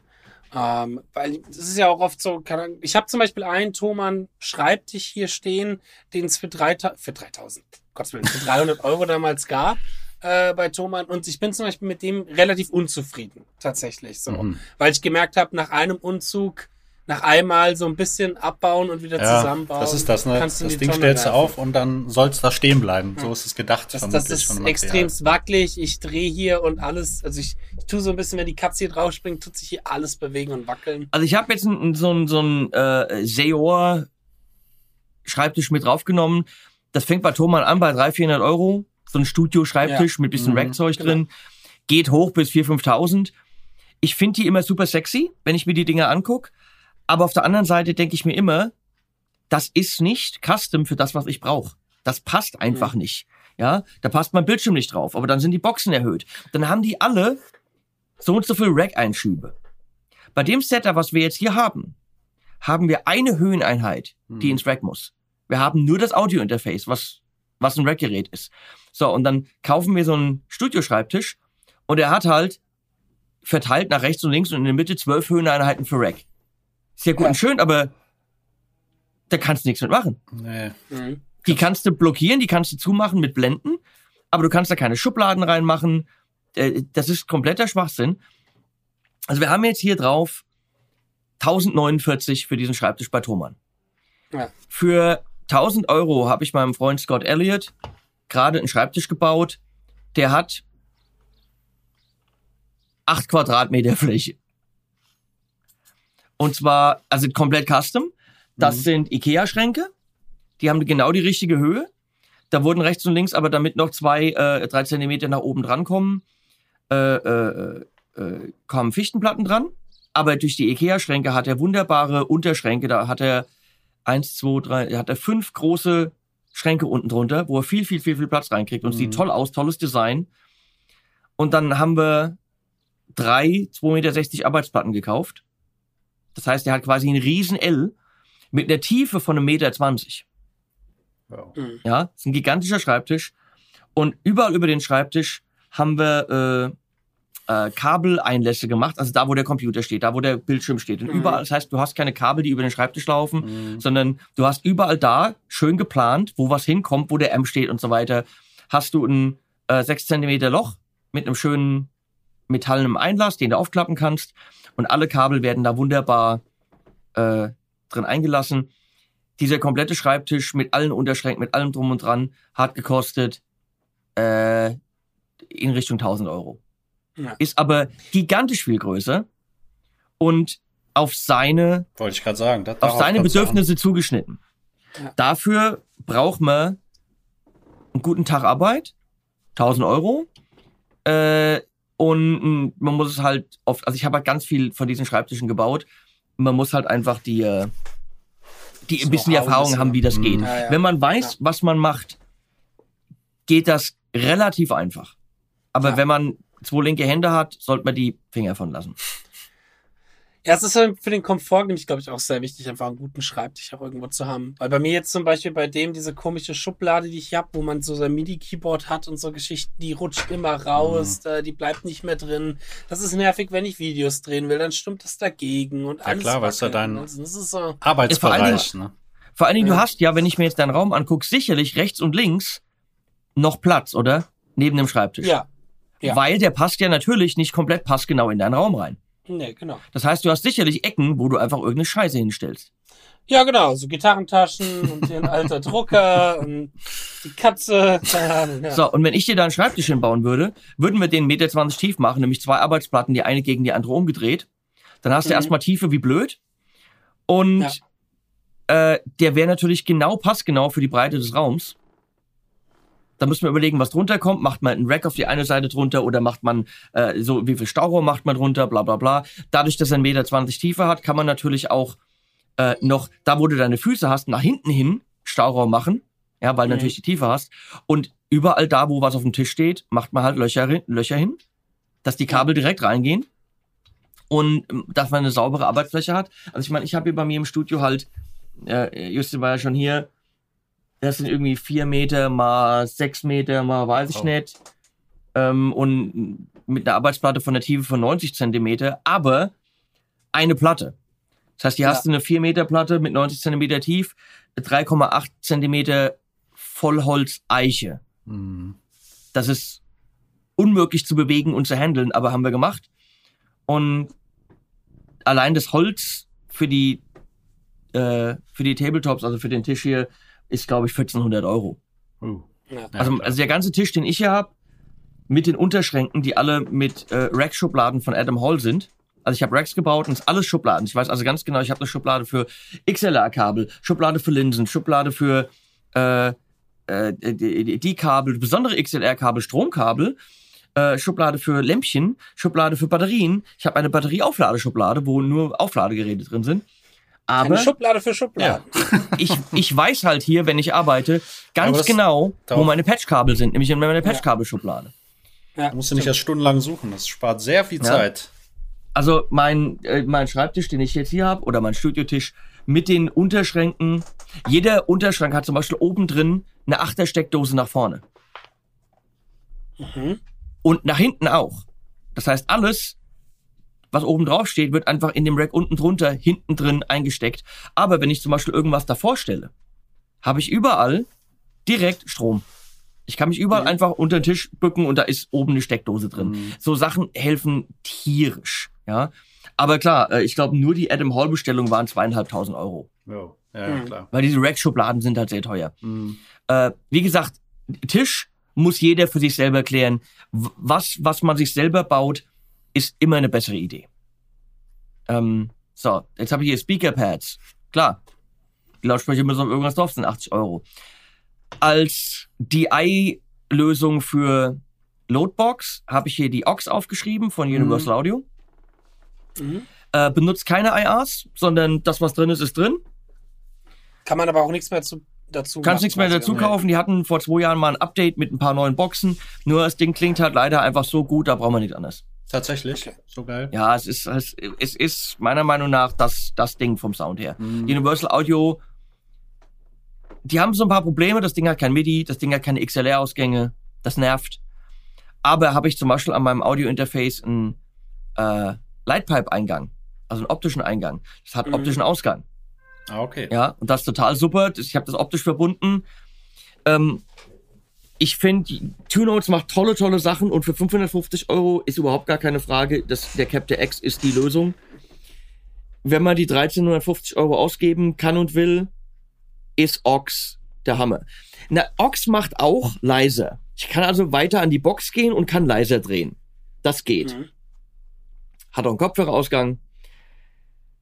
Ähm, weil es ist ja auch oft so, keine Ahnung, ich habe zum Beispiel einen Thomann Schreibtisch hier stehen, den es für, 3000, für 3000, Gottes Willen, für 300 Euro damals gab äh, bei Thomann und ich bin zum Beispiel mit dem relativ unzufrieden, tatsächlich so. Mhm. Weil ich gemerkt habe, nach einem Umzug nach einmal so ein bisschen abbauen und wieder ja, zusammenbauen.
Das ist das, ne? das Ding Tonne stellst du auf und dann soll es da stehen bleiben. So ist es gedacht.
Das, das ist extrem wackelig. Ich drehe hier und alles, also ich, ich tue so ein bisschen, wenn die Katze hier drauf springt, tut sich hier alles bewegen und wackeln.
Also ich habe jetzt ein, so ein, so ein äh, Seor Schreibtisch mit draufgenommen. Das fängt bei Thomann an bei 300, 400 Euro. So ein Studio-Schreibtisch ja. mit bisschen mhm, Rackzeug genau. drin. Geht hoch bis 4.000, 5.000. Ich finde die immer super sexy, wenn ich mir die Dinger anguck. Aber auf der anderen Seite denke ich mir immer, das ist nicht Custom für das, was ich brauche. Das passt einfach mhm. nicht. Ja, da passt mein Bildschirm nicht drauf, aber dann sind die Boxen erhöht. Dann haben die alle so und so viel Rack-Einschübe. Bei dem Setup, was wir jetzt hier haben, haben wir eine Höheneinheit, die mhm. ins Rack muss. Wir haben nur das Audio-Interface, was, was ein Rack-Gerät ist. So, und dann kaufen wir so einen Studioschreibtisch und er hat halt verteilt nach rechts und links und in der Mitte zwölf Höheneinheiten für Rack. Sehr gut ja. und schön, aber da kannst du nichts mit machen. Nee. Mhm. Die kannst du blockieren, die kannst du zumachen mit Blenden, aber du kannst da keine Schubladen reinmachen. Äh, das ist kompletter Schwachsinn. Also wir haben jetzt hier drauf 1049 für diesen Schreibtisch bei Thomann. Ja. Für 1000 Euro habe ich meinem Freund Scott Elliott gerade einen Schreibtisch gebaut. Der hat 8 Quadratmeter Fläche. Und zwar, also komplett custom. Das mhm. sind Ikea-Schränke. Die haben genau die richtige Höhe. Da wurden rechts und links aber damit noch zwei, äh, drei Zentimeter nach oben dran kommen, äh, äh, äh, kommen Fichtenplatten dran. Aber durch die Ikea-Schränke hat er wunderbare Unterschränke. Da hat er eins, zwei, drei, hat er fünf große Schränke unten drunter, wo er viel, viel, viel, viel Platz reinkriegt. Und mhm. sieht toll aus, tolles Design. Und dann haben wir drei 2,60 Meter Arbeitsplatten gekauft. Das heißt, er hat quasi ein riesen L mit einer Tiefe von einem Meter. zwanzig. Wow. Mhm. Ja, ist ein gigantischer Schreibtisch. Und überall über den Schreibtisch haben wir äh, äh, Kabeleinlässe gemacht, also da, wo der Computer steht, da, wo der Bildschirm steht. Und mhm. überall, das heißt, du hast keine Kabel, die über den Schreibtisch laufen, mhm. sondern du hast überall da, schön geplant, wo was hinkommt, wo der M steht und so weiter, hast du ein äh, 6 Zentimeter Loch mit einem schönen metallenen Einlass, den du aufklappen kannst und alle Kabel werden da wunderbar äh, drin eingelassen. Dieser komplette Schreibtisch mit allen Unterschränken, mit allem drum und dran, hat gekostet äh, in Richtung 1000 Euro. Ja. Ist aber gigantisch viel größer und auf seine,
wollte ich gerade sagen,
auf seine Bedürfnisse sagen. zugeschnitten. Ja. Dafür braucht man einen guten Tag Arbeit, 1000 Euro. Äh, und man muss es halt oft, also ich habe halt ganz viel von diesen Schreibtischen gebaut. Man muss halt einfach die, äh, die ein bisschen die Erfahrung haben, wie das mhm. geht. Ja, ja. Wenn man weiß, ja. was man macht, geht das relativ einfach. Aber wenn man zwei linke Hände hat, sollte man die Finger von lassen.
Ja, es ist für den Komfort nämlich, glaube ich, auch sehr wichtig, einfach einen guten Schreibtisch auch irgendwo zu haben. Weil bei mir jetzt zum Beispiel bei dem diese komische Schublade, die ich habe, wo man so sein MIDI-Keyboard hat und so Geschichten, die rutscht immer raus, mhm. äh, die bleibt nicht mehr drin. Das ist nervig, wenn ich Videos drehen will, dann stimmt das dagegen und
alles. Ja klar, was ist ja dein also, das ist so Arbeitsbereich,
ja, ne? Vor allen Dingen, ja. du hast ja, wenn ich mir jetzt deinen Raum angucke, sicherlich rechts und links noch Platz, oder? Neben dem Schreibtisch.
Ja. ja.
Weil der passt ja natürlich nicht komplett passgenau in deinen Raum rein.
Nee, genau.
Das heißt, du hast sicherlich Ecken, wo du einfach irgendeine Scheiße hinstellst.
Ja, genau, so Gitarrentaschen und ein alter Drucker und die Katze. Ja.
So, und wenn ich dir da einen Schreibtisch hinbauen würde, würden wir den 1,20 Meter tief machen, nämlich zwei Arbeitsplatten, die eine gegen die andere umgedreht. Dann hast mhm. du erstmal Tiefe wie blöd. Und ja. äh, der wäre natürlich genau passgenau für die Breite des Raums. Da müssen wir überlegen, was drunter kommt. Macht man einen Rack auf die eine Seite drunter oder macht man äh, so, wie viel Stauraum macht man drunter, bla bla bla. Dadurch, dass er 1,20 Meter Tiefe hat, kann man natürlich auch äh, noch, da wo du deine Füße hast, nach hinten hin Stauraum machen. Ja, weil mhm. natürlich die Tiefe hast. Und überall da, wo was auf dem Tisch steht, macht man halt Löcher, Löcher hin, dass die Kabel direkt reingehen und ähm, dass man eine saubere Arbeitsfläche hat. Also ich meine, ich habe hier bei mir im Studio halt, äh, Justin war ja schon hier, das sind irgendwie vier Meter mal sechs Meter mal weiß ich oh. nicht. Ähm, und mit einer Arbeitsplatte von der Tiefe von 90 Zentimeter, aber eine Platte. Das heißt, hier ja. hast du eine 4 Meter Platte mit 90 Zentimeter tief, 3,8 Zentimeter Vollholz Eiche. Mhm. Das ist unmöglich zu bewegen und zu handeln, aber haben wir gemacht. Und allein das Holz für die äh, für die Tabletops, also für den Tisch hier, ist, glaube ich, 1400 Euro. Uh. Ja. Also, also der ganze Tisch, den ich hier habe, mit den Unterschränken, die alle mit äh, Rack-Schubladen von Adam Hall sind. Also ich habe Racks gebaut und es alles Schubladen. Ich weiß also ganz genau, ich habe eine Schublade für XLR-Kabel, Schublade für Linsen, Schublade für äh, äh, die, die Kabel, besondere XLR-Kabel, Stromkabel, äh, Schublade für Lämpchen, Schublade für Batterien. Ich habe eine Batterieaufladeschublade, wo nur Aufladegeräte drin sind. Aber
Eine Schublade für Schubladen.
Ja. ich, ich weiß halt hier, wenn ich arbeite, ganz genau, wo meine Patchkabel sind, nämlich in meiner Patchkabelschublade.
Ja. Da musst du nicht erst stundenlang suchen, das spart sehr viel Zeit.
Also mein, äh, mein Schreibtisch, den ich jetzt hier habe, oder mein Studiotisch mit den Unterschränken. Jeder Unterschrank hat zum Beispiel oben drin eine Achtersteckdose nach vorne. Mhm. Und nach hinten auch. Das heißt, alles was oben drauf steht, wird einfach in dem Rack unten drunter, hinten drin eingesteckt. Aber wenn ich zum Beispiel irgendwas davor stelle, habe ich überall direkt Strom. Ich kann mich überall mhm. einfach unter den Tisch bücken und da ist oben eine Steckdose drin. Mhm. So Sachen helfen tierisch, ja. Aber klar, äh, ich glaube, nur die Adam Hall Bestellung waren zweieinhalbtausend Euro.
Oh. Ja, mhm. klar.
Weil diese Rack-Schubladen sind halt sehr teuer. Mhm. Äh, wie gesagt, Tisch muss jeder für sich selber klären. Was, was man sich selber baut, ist immer eine bessere Idee. Ähm, so, jetzt habe ich hier Speaker-Pads. Klar, die Lautsprecher müssen auf irgendwas drauf sind, 80 Euro. Als DI-Lösung für Loadbox habe ich hier die AUX aufgeschrieben von Universal mhm. Audio. Mhm. Äh, benutzt keine IRs, sondern das, was drin ist, ist drin.
Kann man aber auch nichts mehr zu, dazu
Kannst nichts mehr dazu kaufen. Die hatten vor zwei Jahren mal ein Update mit ein paar neuen Boxen. Nur das Ding klingt halt leider einfach so gut, da braucht man nichts anderes.
Tatsächlich, okay. so geil.
Ja, es ist, es, es ist meiner Meinung nach das, das Ding vom Sound her. Mhm. Universal Audio, die haben so ein paar Probleme. Das Ding hat kein MIDI, das Ding hat keine XLR-Ausgänge. Das nervt. Aber habe ich zum Beispiel an meinem Audio-Interface einen äh, Lightpipe-Eingang, also einen optischen Eingang. Das hat mhm. optischen Ausgang.
Ah, okay.
Ja, und das ist total super. Ich habe das optisch verbunden. Ähm, ich finde, Two Notes macht tolle, tolle Sachen und für 550 Euro ist überhaupt gar keine Frage, dass der Captain X ist die Lösung. Wenn man die 1350 Euro ausgeben kann und will, ist Ox der Hammer. Na, Ox macht auch leiser. Ich kann also weiter an die Box gehen und kann leiser drehen. Das geht. Mhm. Hat auch einen Kopfhörerausgang.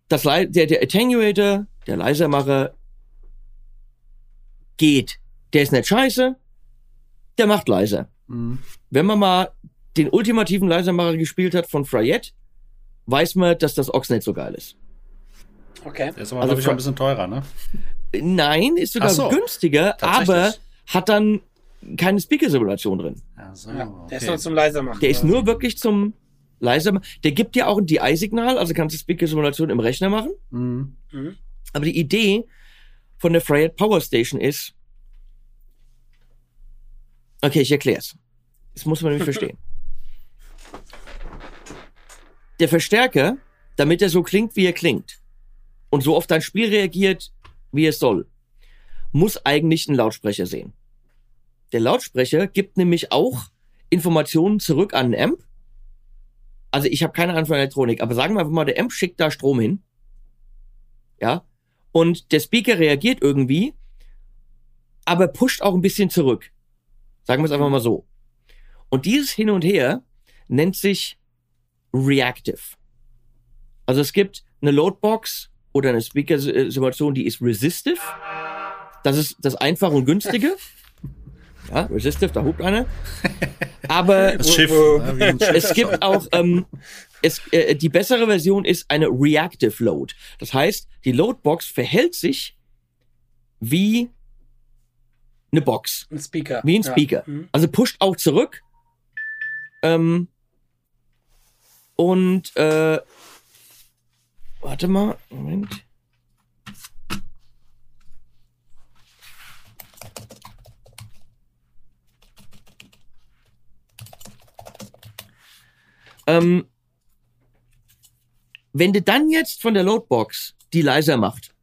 Das, der, der Attenuator, der Leisermacher, geht. Der ist nicht scheiße, der macht leiser. Mhm. Wenn man mal den ultimativen Leisermacher gespielt hat von Fryette, weiß man, dass das Ox nicht so geil ist.
Okay. Der ist aber, also glaube ich, ein bisschen teurer, ne?
Nein, ist sogar so, günstiger, aber hat dann keine Speaker-Simulation drin.
Ja, so, ja, der okay. ist nur zum leiser machen.
Der ist nur wirklich zum leiser machen. Der gibt dir auch ein DI-Signal, also kannst du Speaker-Simulation im Rechner machen. Mhm. Mhm. Aber die Idee von der Freyet Power Station ist, okay, ich erklär's. Das muss man nämlich verstehen. Der Verstärker, damit er so klingt, wie er klingt, und so auf dein Spiel reagiert, wie es soll, muss eigentlich einen Lautsprecher sehen. Der Lautsprecher gibt nämlich auch Informationen zurück an den Amp. Also ich habe keine Ahnung von Elektronik, aber sagen wir einfach mal, der Amp schickt da Strom hin. Ja. Und der Speaker reagiert irgendwie, aber pusht auch ein bisschen zurück. Sagen wir es einfach mal so. Und dieses Hin und Her nennt sich Reactive. Also es gibt eine Loadbox oder eine Speaker-Simulation, die ist resistive. Das ist das Einfache und Günstige. Ja, resistive, da hupt einer. Aber das Schiff, es gibt auch ähm, es, äh, die bessere Version ist eine Reactive Load. Das heißt, die Loadbox verhält sich wie eine Box.
Ein Speaker.
Wie ein Speaker. Ja. Mhm. Also pusht auch zurück. Ähm, und äh, warte mal, Moment. Ähm, wenn du dann jetzt von der Loadbox die leiser macht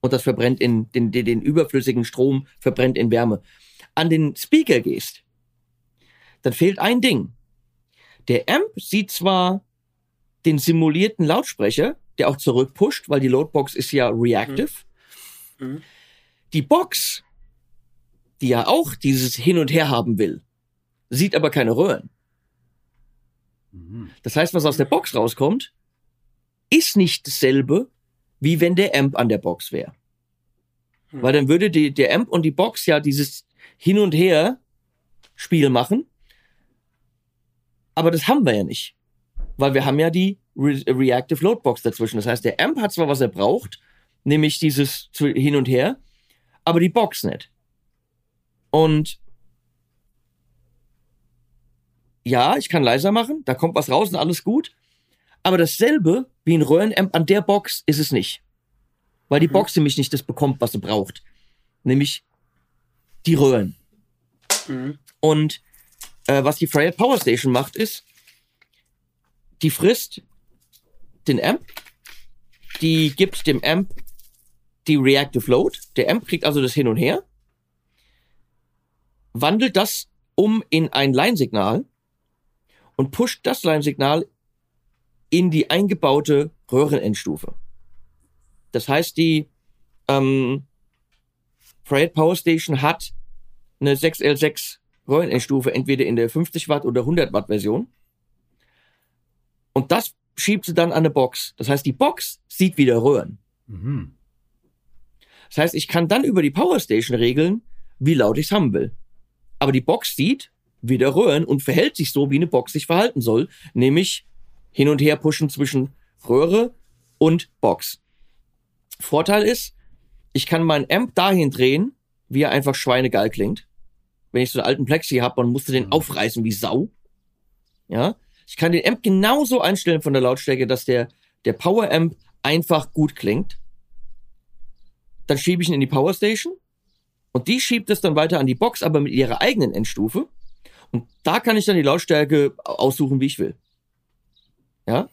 und das verbrennt in den, den, den überflüssigen Strom, verbrennt in Wärme, an den Speaker gehst, dann fehlt ein Ding. Der Amp sieht zwar den simulierten Lautsprecher, der auch zurückpusht, weil die Loadbox ist ja reactive. Mhm. Mhm. Die Box, die ja auch dieses Hin und Her haben will, sieht aber keine Röhren. Mhm. Das heißt, was aus der Box rauskommt, ist nicht dasselbe, wie wenn der Amp an der Box wäre. Mhm. Weil dann würde die, der Amp und die Box ja dieses Hin und Her Spiel machen. Aber das haben wir ja nicht. Weil wir haben ja die Re Reactive Loadbox dazwischen. Das heißt, der Amp hat zwar, was er braucht, nämlich dieses Hin und Her, aber die Box nicht. Und ja, ich kann leiser machen, da kommt was raus und alles gut. Aber dasselbe wie ein Röhrenamp an der Box ist es nicht. Weil die mhm. Box nämlich nicht das bekommt, was sie braucht. Nämlich die Röhren. Mhm. Und äh, was die Freyet Power Station macht, ist, die frisst den Amp, die gibt dem Amp die Reactive Load. Der Amp kriegt also das Hin und Her, wandelt das um in ein Line-Signal und pusht das Line-Signal in die eingebaute Röhrenendstufe. Das heißt, die ähm, Freight Power Station hat eine 6L6 Röhrenendstufe, entweder in der 50 Watt oder 100 Watt Version. Und das schiebt sie dann an eine Box. Das heißt, die Box sieht wieder Röhren. Mhm. Das heißt, ich kann dann über die Power Station regeln, wie laut ich es haben will. Aber die Box sieht, wieder röhren und verhält sich so, wie eine Box sich verhalten soll, nämlich hin und her pushen zwischen Röhre und Box. Vorteil ist, ich kann meinen Amp dahin drehen, wie er einfach schweinegeil klingt. Wenn ich so einen alten Plexi habe, dann musste den mhm. aufreißen wie Sau. Ja, ich kann den Amp genauso einstellen von der Lautstärke, dass der der Power Amp einfach gut klingt. Dann schiebe ich ihn in die Power Station und die schiebt es dann weiter an die Box, aber mit ihrer eigenen Endstufe. Und da kann ich dann die Lautstärke aussuchen, wie ich will. Ja?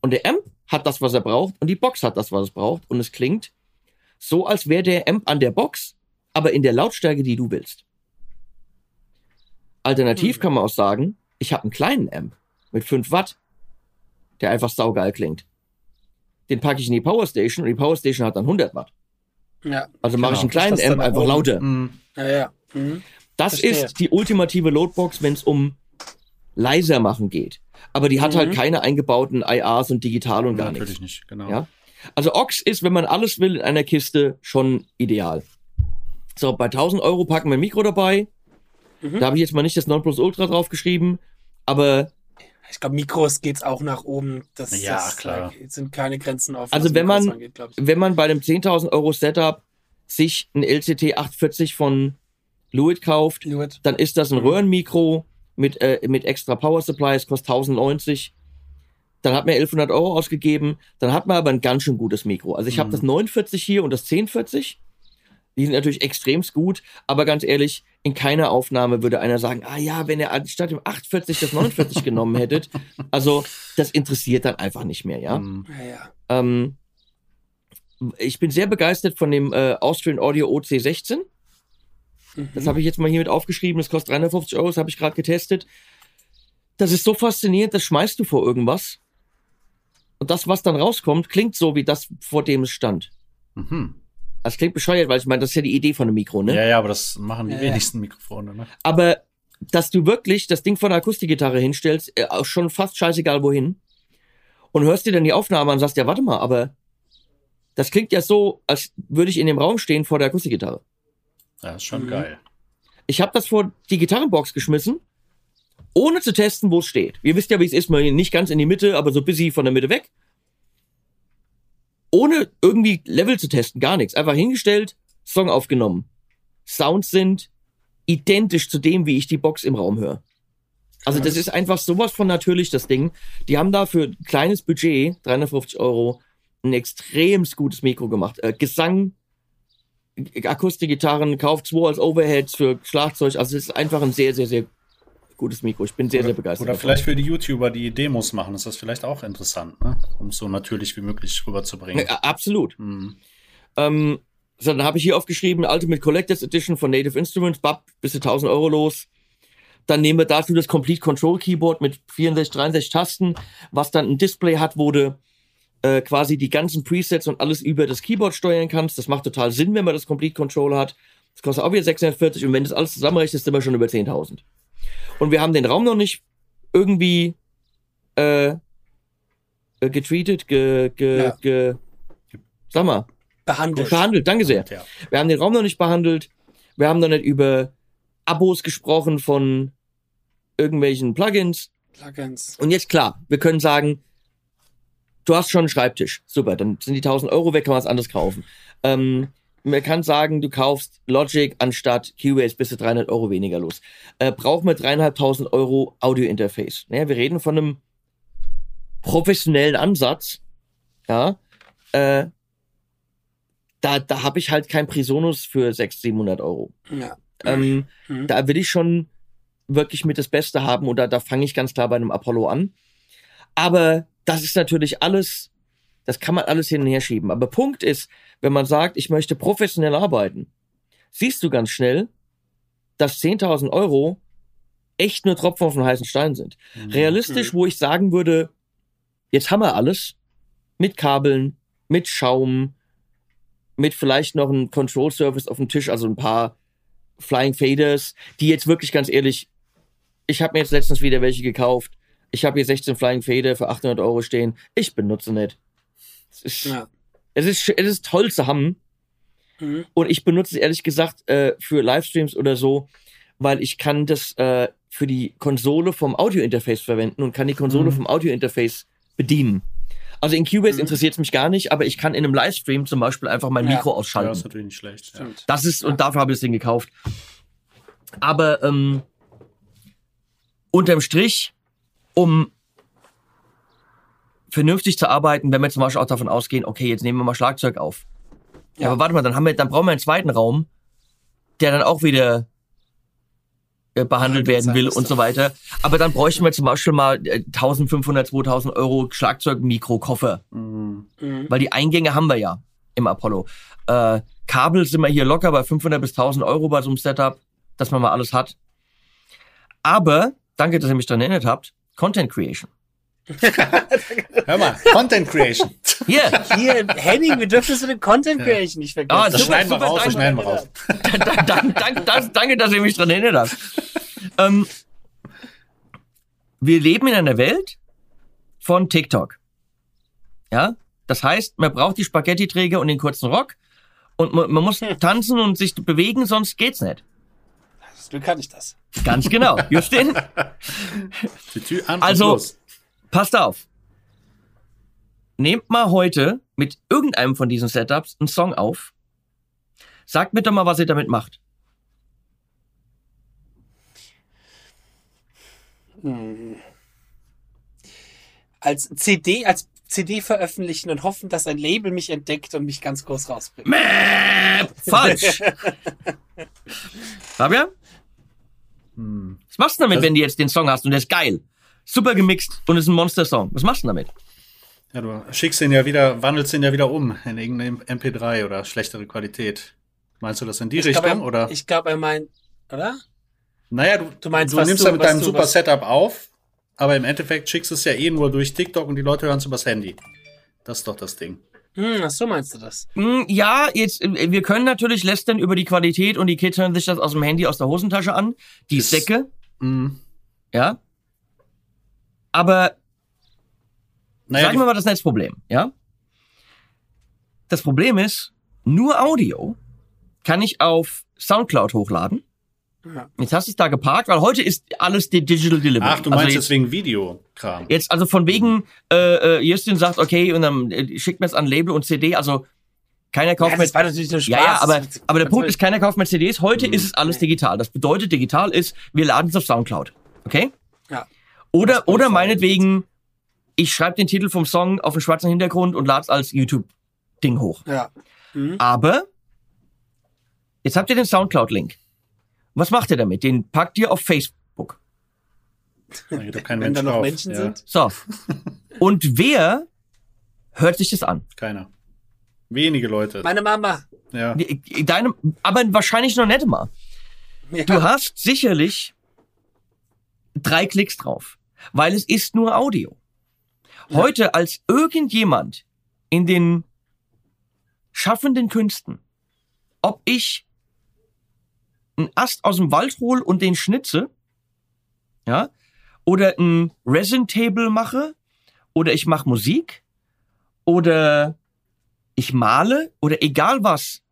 Und der Amp hat das, was er braucht, und die Box hat das, was es braucht, und es klingt so, als wäre der Amp an der Box, aber in der Lautstärke, die du willst. Alternativ mhm. kann man auch sagen, ich habe einen kleinen Amp mit 5 Watt, der einfach saugeil klingt. Den packe ich in die Powerstation und die Powerstation hat dann 100 Watt. Ja, also mache genau. ich einen kleinen Amp einfach lauter. Mhm. Ja, ja. Mhm. Das Verstehe. ist die ultimative Loadbox, wenn es um leiser machen geht. Aber die hat halt mhm. halt keine eingebauten IAs und digital und gar
Natürlich
nichts.
Natürlich nicht, genau.
Ja? Also Ox ist, wenn man alles will in einer Kiste, schon ideal. So, bei 1000 Euro packen wir ein Mikro dabei. Mhm. Da habe ich jetzt mal nicht das Nonplus Ultra draufgeschrieben, aber
ich glaube, Mikros geht's auch nach oben. Das,
ja,
das,
klar.
sind keine Grenzen auf.
Also wenn man, angeht, wenn man bei dem 10.000 Euro Setup sich ein LCT 840 von Lewitt kauft, Lewitt. dann ist das ein mhm. Röhrenmikro mit, äh, mit extra Power Supplies, kostet 1090. Dann hat man 1100 Euro ausgegeben, dann hat man aber ein ganz schön gutes Mikro. Also ich mhm. habe das 49 hier und das 1040. Die sind natürlich extremst gut, aber ganz ehrlich, in keiner Aufnahme würde einer sagen, ah ja, wenn er anstatt dem 840 das 49 genommen hättet. Also das interessiert dann einfach nicht mehr, ja. Mhm. ja, Ähm, ich bin sehr begeistert von dem äh, Austrian Audio OC16. Mhm. Das habe ich jetzt mal hier mit aufgeschrieben. Das kostet 350 Euro, das habe ich gerade getestet. Das ist so faszinierend, das schmeißt du vor irgendwas. Und das, was dann rauskommt, klingt so wie das, vor dem es stand. Mhm. Das klingt bescheuert, weil ich meine, das ist ja die Idee von einem Mikro, ne?
Ja, ja, aber das machen die ja, wenigsten Mikrofone, ne?
Aber dass du wirklich das Ding von der Akustikgitarre hinstellst, äh, schon fast scheißegal wohin, und hörst dir dann die Aufnahme an und sagst, ja, warte mal, aber das klingt ja so, als würde ich in dem Raum stehen vor der Akustikgitarre.
Ja, ist schon mhm. geil.
Ich habe das vor die Gitarrenbox geschmissen, ohne zu testen, wo es steht. Ihr wisst ja, wie es ist, mal nicht ganz in die Mitte, aber so busy von der Mitte weg ohne irgendwie Level zu testen, gar nichts. Einfach hingestellt, Song aufgenommen. Sounds sind identisch zu dem, wie ich die Box im Raum höre. Also das ist einfach sowas von natürlich, das Ding. Die haben da für ein kleines Budget, 350 Euro, ein extrem gutes Mikro gemacht. Äh, Gesang, Akustikgitarren, kauft zwei als Overheads für Schlagzeug. Also es ist einfach ein sehr, sehr, sehr gutes Mikro. Ich bin sehr,
oder,
sehr begeistert.
Oder vielleicht für die YouTuber, die Demos machen, ist das vielleicht auch interessant, ne? um es so natürlich wie möglich rüberzubringen.
Ja, absolut. Mhm. Ähm, so, dann habe ich hier aufgeschrieben, Ultimate Collectors Edition von Native Instruments, bap, bis zu 1000 Euro los. Dann nehmen wir dafür das Complete Control Keyboard mit 64, 63 Tasten, was dann ein Display hat, wo du äh, quasi die ganzen Presets und alles über das Keyboard steuern kannst. Das macht total Sinn, wenn man das Complete Control hat. Das kostet auch wieder 640 und wenn das alles zusammenrechnet, sind wir schon über 10.000. Und wir haben den Raum noch nicht irgendwie äh, äh getreatet, ge, ge, ja. ge, sag mal.
Behandelt.
Behandelt, danke sehr. Ja. Wir haben den Raum noch nicht behandelt. Wir haben noch nicht über Abos gesprochen von irgendwelchen Plugins.
Plugins.
Und jetzt klar, wir können sagen, du hast schon einen Schreibtisch. Super, dann sind die 1000 Euro weg, kann man was anderes kaufen. Ähm, man kann sagen, du kaufst Logic anstatt Cubase, bist du 300 Euro weniger los. Äh, braucht man dreieinhalbtausend Euro Audio-Interface. Naja, wir reden von einem professionellen Ansatz. Ja, äh, da, da habe ich halt kein Prisonus für 600, 700 Euro. Ja. Ähm, mhm. Da will ich schon wirklich mit das Beste haben und da, da fange ich ganz klar bei einem Apollo an. Aber das ist natürlich alles das kann man alles hin und her schieben. Aber Punkt ist, wenn man sagt, ich möchte professionell arbeiten, siehst du ganz schnell, dass 10.000 Euro echt nur Tropfen auf den heißen Stein sind. Mhm. Realistisch, wo ich sagen würde, jetzt haben wir alles mit Kabeln, mit Schaum, mit vielleicht noch einem Control Surface auf dem Tisch, also ein paar Flying Faders, die jetzt wirklich ganz ehrlich, ich habe mir jetzt letztens wieder welche gekauft. Ich habe hier 16 Flying Fader für 800 Euro stehen. Ich benutze nicht. Es ist, ja. es ist, es ist toll zu haben. Mhm. Und ich benutze es ehrlich gesagt äh, für Livestreams oder so, weil ich kann das äh, für die Konsole vom Audio-Interface verwenden und kann die Konsole mhm. vom Audio-Interface bedienen. Also in Cubase mhm. interessiert es mich gar nicht, aber ich kann in einem Livestream zum Beispiel einfach mein ja. Mikro ausschalten. Ja,
das ist natürlich nicht schlecht. Ja.
Das ist, und dafür habe ich das Ding gekauft. Aber ähm, unterm Strich, um vernünftig zu arbeiten, wenn wir zum Beispiel auch davon ausgehen, okay, jetzt nehmen wir mal Schlagzeug auf. Ja. Aber warte mal, dann haben wir, dann brauchen wir einen zweiten Raum, der dann auch wieder äh, behandelt ja, werden will und so weiter. Aber dann bräuchten wir zum Beispiel mal 1500, äh, 2000 Euro Schlagzeugmikrokoffer. Mhm. Weil die Eingänge haben wir ja im Apollo. Äh, Kabel sind wir hier locker bei 500 bis 1000 Euro bei so einem Setup, dass man mal alles hat. Aber, danke, dass ihr mich daran erinnert habt, Content Creation.
Hör mal, Content Creation.
Hier, hier, Henning, wir dürfen so eine Content Creation nicht vergessen.
Ah, das super, schneiden wir raus, das schneiden wir raus.
danke, dass ihr mich dran erinnert habt. Ähm, wir leben in einer Welt von TikTok. Ja, das heißt, man braucht die Spaghetti-Träger und den kurzen Rock und man, man muss hm. tanzen und sich bewegen, sonst geht's nicht.
Glück kann ich das.
Ganz genau. Justin? Die Tür an also, los. passt auf. Nehmt mal heute mit irgendeinem von diesen Setups einen Song auf. Sagt mir doch mal, was ihr damit macht.
Hm. Als CD, als CD veröffentlichen und hoffen, dass ein Label mich entdeckt und mich ganz groß rausbringt.
Mäh, falsch! Fabian? Hm. Was machst du damit, das wenn du jetzt den Song hast und der ist geil? Super gemixt und ist ein Monster-Song. Was machst du damit?
Ja, du schickst ihn ja wieder, wandelst ihn ja wieder um in irgendeine MP3 oder schlechtere Qualität. Meinst du das in die ich Richtung,
glaub,
er, oder?
Ich glaube, er meint, oder?
Naja, du, du, meinst, du nimmst ja mit deinem super Setup auf, aber im Endeffekt schickst du es ja eh nur durch TikTok und die Leute hören es übers Handy. Das ist doch das Ding.
Hm, ach so meinst du das?
Hm, ja, jetzt, äh, wir können natürlich lästern über die Qualität und die Kids hören sich das aus dem Handy, aus der Hosentasche an. Die ist, Säcke. Mh. Ja. Aber naja, sagen wir mal das Netzproblem, ja? Das Problem ist, nur Audio kann ich auf Soundcloud hochladen. Ja. Jetzt hast du es da geparkt, weil heute ist alles die Digital Delivery.
Ach, du meinst also jetzt, jetzt wegen Videokram.
Jetzt also von wegen, äh, äh, Justin sagt, okay, und dann äh, schickt mir es an Label und CD, also keiner kauft ja,
das war natürlich nur Spaß.
Ja, ja, aber, aber der Punkt ist, keiner kauft mehr CDs. Heute mhm. ist es alles digital. Das bedeutet, digital ist, wir laden es auf Soundcloud. Okay?
Ja.
Oder, oder meinetwegen, ich schreibe den Titel vom Song auf einen schwarzen Hintergrund und lade es als YouTube-Ding hoch.
Ja.
Mhm. Aber jetzt habt ihr den Soundcloud-Link. Was macht ihr damit? Den packt ihr auf Facebook.
Da geht doch kein Mensch Wenn da noch
Menschen ja. sind.
So. Und wer hört sich das an?
Keiner. Wenige Leute.
Meine Mama.
Ja.
Deine, aber wahrscheinlich noch nicht mal. Ja. Du hast sicherlich drei Klicks drauf, weil es ist nur Audio. Heute als irgendjemand in den schaffenden Künsten, ob ich einen Ast aus dem Wald hole und den schnitze, ja, oder ein Resin Table mache, oder ich mache Musik, oder ich male, oder egal was.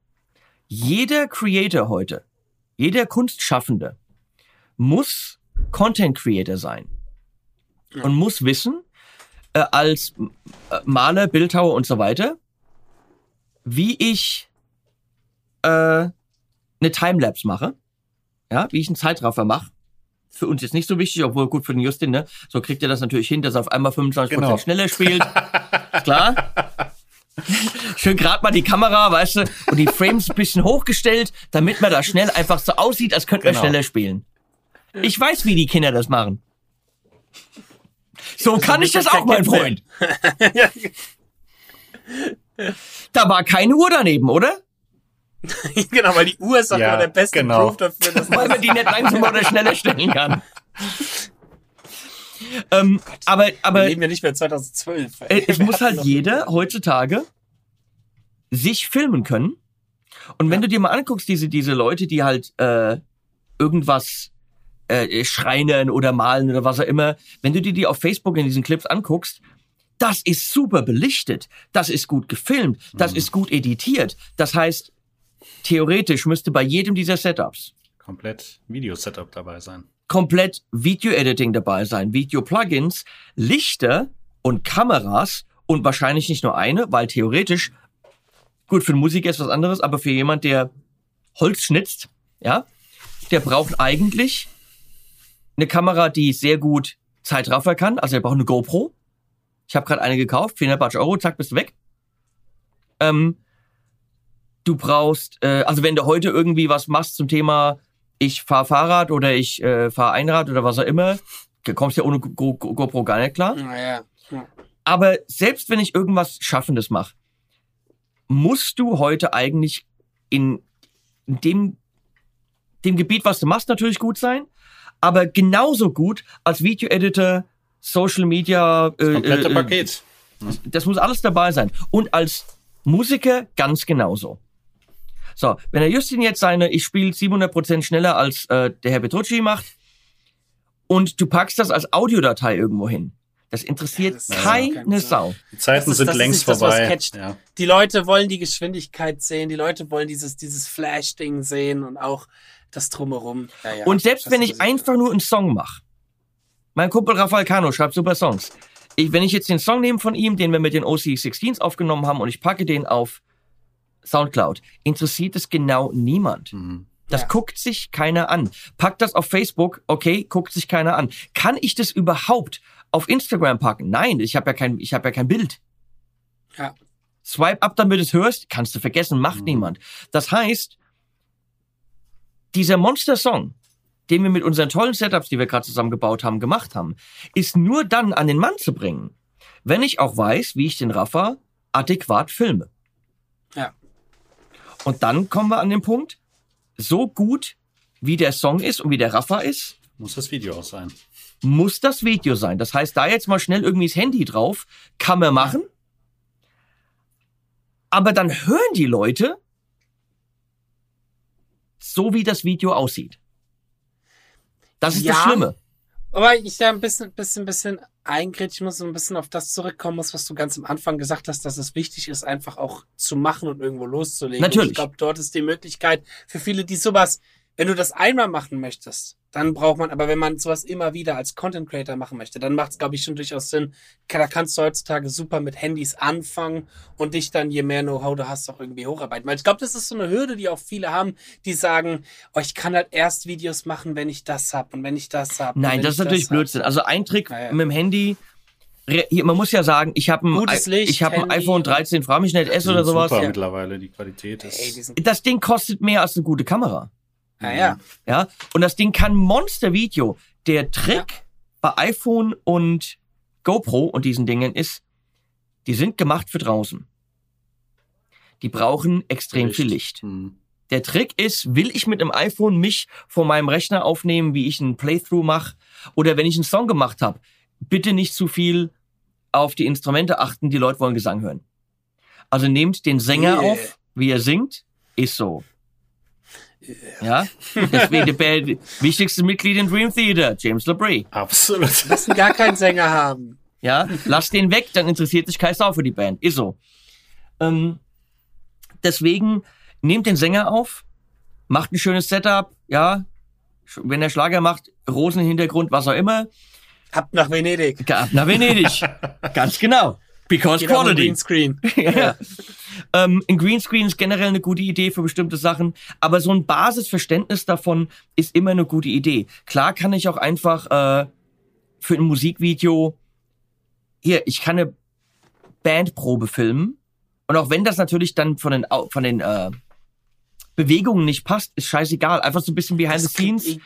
Jeder Creator heute, jeder Kunstschaffende muss Content Creator sein und muss wissen, äh, als äh, Maler, Bildhauer und so weiter, wie ich äh, eine Timelapse mache, ja, wie ich einen Zeitraffer mache. Für uns ist nicht so wichtig, obwohl gut für den Justin, ne? So kriegt er das natürlich hin, dass er auf einmal 25% genau. schneller spielt. Klar. Schön gerade mal die Kamera, weißt du, und die Frames ein bisschen hochgestellt, damit man da schnell einfach so aussieht, als könnte genau. man schneller spielen. Ich weiß, wie die Kinder das machen. So kann ich das auch, mein Freund. da war keine Uhr daneben, oder?
genau, weil die Uhr ist doch ja, immer der beste genau. Proof dafür,
dass weil man die nicht langsamer oder schneller stellen kann. ähm, oh aber, aber.
Wir leben ja nicht mehr 2012.
Ey. Es muss halt jeder heutzutage sich filmen können. Und wenn ja. du dir mal anguckst, diese, diese Leute, die halt äh, irgendwas äh, schreinern oder malen oder was auch immer, wenn du dir die auf Facebook in diesen Clips anguckst, das ist super belichtet, das ist gut gefilmt, das mhm. ist gut editiert. Das heißt, theoretisch müsste bei jedem dieser Setups
komplett Video-Setup dabei sein.
Komplett Video-Editing dabei sein, Video-Plugins, Lichter und Kameras und wahrscheinlich nicht nur eine, weil theoretisch, gut, für den Musiker ist was anderes, aber für jemand, der Holz schnitzt, ja, der braucht eigentlich eine Kamera, die sehr gut Zeitraffer kann. Also er braucht eine GoPro. Ich habe gerade eine gekauft, 400 Euro, zack, bist du weg. Ähm, du brauchst, äh, also wenn du heute irgendwie was machst zum Thema, ich fahr Fahrrad oder ich äh, fahr Einrad oder was auch immer, da kommst du ja ohne Go Go GoPro gar nicht klar.
Ja, ja.
Aber selbst wenn ich irgendwas Schaffendes mache, musst du heute eigentlich in, in dem, dem Gebiet, was du machst, natürlich gut sein, aber genauso gut als Video-Editor, Social Media.
Äh, das komplette äh, Paket.
Das muss alles dabei sein. Und als Musiker ganz genauso. So, wenn der Justin jetzt seine, ich spiele 700% schneller als äh, der Herr Petrucci macht und du packst das als Audiodatei irgendwo hin, das interessiert ja, das keine Sau.
Die Zeiten ist, sind längst vorbei.
Ja. Die Leute wollen die Geschwindigkeit sehen, die Leute wollen dieses, dieses Flash-Ding sehen und auch das Drumherum.
Ja, ja, und selbst wenn ich einfach nur einen Song mache, mein Kumpel Rafael Cano schreibt super Songs. Ich, wenn ich jetzt den Song nehme von ihm, den wir mit den OC16s aufgenommen haben und ich packe den auf Soundcloud, interessiert es genau niemand. Mhm. Das ja. guckt sich keiner an. Packt das auf Facebook, okay, guckt sich keiner an. Kann ich das überhaupt auf Instagram packen? Nein, ich habe ja kein, ich habe ja kein Bild.
Ja.
Swipe ab, damit du es hörst, kannst du vergessen, macht mhm. niemand. Das heißt, dieser Monster-Song, den wir mit unseren tollen Setups, die wir gerade zusammengebaut haben, gemacht haben, ist nur dann an den Mann zu bringen, wenn ich auch weiß, wie ich den Raffer adäquat filme.
Ja.
Und dann kommen wir an den Punkt, so gut wie der Song ist und wie der Raffer ist,
muss das Video auch sein.
Muss das Video sein. Das heißt, da jetzt mal schnell irgendwie das Handy drauf, kann man machen. Aber dann hören die Leute, so wie das Video aussieht. Das ist ja, das Schlimme.
Aber ich da ein bisschen, bisschen, bisschen eingrätschen muss und ein bisschen auf das zurückkommen muss, was du ganz am Anfang gesagt hast, dass es wichtig ist, einfach auch zu machen und irgendwo loszulegen.
Natürlich.
Ich glaube, dort ist die Möglichkeit für viele, die sowas wenn du das einmal machen möchtest, dann braucht man, aber wenn man sowas immer wieder als Content Creator machen möchte, dann macht es, glaube ich, schon durchaus Sinn. Da kannst du heutzutage super mit Handys anfangen und dich dann, je mehr Know-how du hast, auch irgendwie hocharbeiten. Weil ich glaube, das ist so eine Hürde, die auch viele haben, die sagen, oh, ich kann halt erst Videos machen, wenn ich das hab und wenn ich das hab.
Nein, das ist natürlich Blödsinn. Also ein Trick naja. mit dem Handy, man muss ja sagen, ich habe ein, ich hab ein iPhone 13, frage mich nicht, S oder sowas.
Super ja. mittlerweile, die Qualität ist.
Hey, das Ding kostet mehr als eine gute Kamera.
Ja, ja.
Ja. Und das Ding kann Monster-Video. Der Trick ja. bei iPhone und GoPro und diesen Dingen ist, die sind gemacht für draußen. Die brauchen extrem Licht. viel Licht. Mhm. Der Trick ist, will ich mit einem iPhone mich vor meinem Rechner aufnehmen, wie ich einen Playthrough mache, oder wenn ich einen Song gemacht habe, bitte nicht zu viel auf die Instrumente achten, die Leute wollen Gesang hören. Also nehmt den Sänger yeah. auf, wie er singt, ist so. Ja, deswegen der wichtigste Mitglied in Dream Theater, James LeBray.
Absolut.
Lassen gar keinen Sänger haben.
Ja, lass den weg, dann interessiert sich kein Sau für die Band. Ist so. Ähm, deswegen nehmt den Sänger auf, macht ein schönes Setup, ja. Wenn der Schlager macht, Rosen im Hintergrund, was auch immer.
Ab nach Venedig.
Ab nach Venedig. Ganz genau. Because Geht quality.
Greenscreen.
ja. ähm, ein Greenscreen ist generell eine gute Idee für bestimmte Sachen, aber so ein Basisverständnis davon ist immer eine gute Idee. Klar kann ich auch einfach äh, für ein Musikvideo hier, ich kann eine Bandprobe filmen und auch wenn das natürlich dann von den von den äh, Bewegungen nicht passt, ist scheißegal. Einfach so ein bisschen behind das the scenes.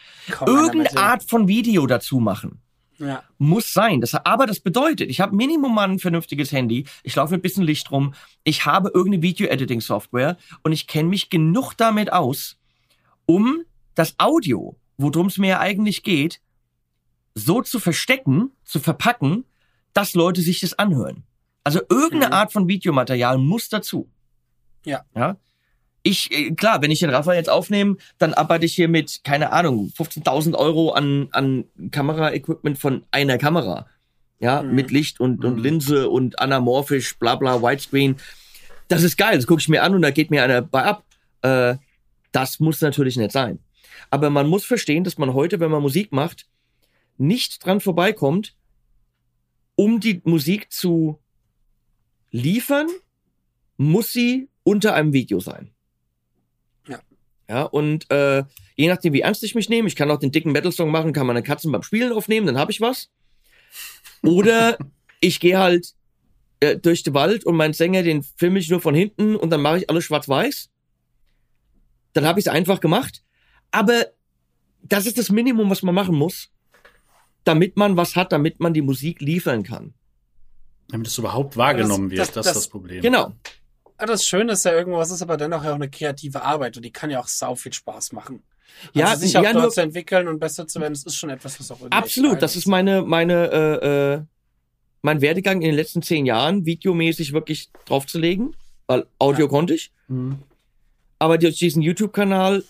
Irgendeine Art von Video dazu machen.
Ja.
Muss sein. Das, aber das bedeutet, ich habe Minimum mal ein vernünftiges Handy, ich laufe mit ein bisschen Licht rum, ich habe irgendeine Video-Editing-Software und ich kenne mich genug damit aus, um das Audio, worum es mir eigentlich geht, so zu verstecken, zu verpacken, dass Leute sich das anhören. Also irgendeine mhm. Art von Videomaterial muss dazu.
Ja.
Ja ich, äh, klar, wenn ich den Rafa jetzt aufnehme, dann arbeite ich hier mit, keine Ahnung, 15.000 Euro an, an Kamera-Equipment von einer Kamera. Ja, mhm. mit Licht und, und mhm. Linse und anamorphisch, bla bla, Widescreen. Das ist geil, das gucke ich mir an und da geht mir einer bei ab. Äh, das muss natürlich nicht sein. Aber man muss verstehen, dass man heute, wenn man Musik macht, nicht dran vorbeikommt, um die Musik zu liefern, muss sie unter einem Video sein. Ja, und äh, je nachdem, wie ernst ich mich nehme, ich kann auch den dicken Metal-Song machen, kann meine Katzen beim Spielen aufnehmen, dann habe ich was. Oder ich gehe halt äh, durch den Wald und mein Sänger, den filme ich nur von hinten und dann mache ich alles schwarz-weiß. Dann habe ich es einfach gemacht. Aber das ist das Minimum, was man machen muss, damit man was hat, damit man die Musik liefern kann.
Damit es überhaupt wahrgenommen das, wird, das, das, das, ist das Problem.
Genau.
Ja, das Schöne ist ja irgendwas, ist aber dennoch ja auch eine kreative Arbeit und die kann ja auch sau viel Spaß machen.
Ja,
also sich auch ja, dort nur, zu entwickeln und besser zu werden, das ist schon etwas, was auch irgendwie.
Absolut, das ist meine, meine, äh, äh, mein Werdegang in den letzten zehn Jahren, videomäßig wirklich draufzulegen, weil Audio ja. konnte ich. Mhm. Aber durch diesen YouTube-Kanal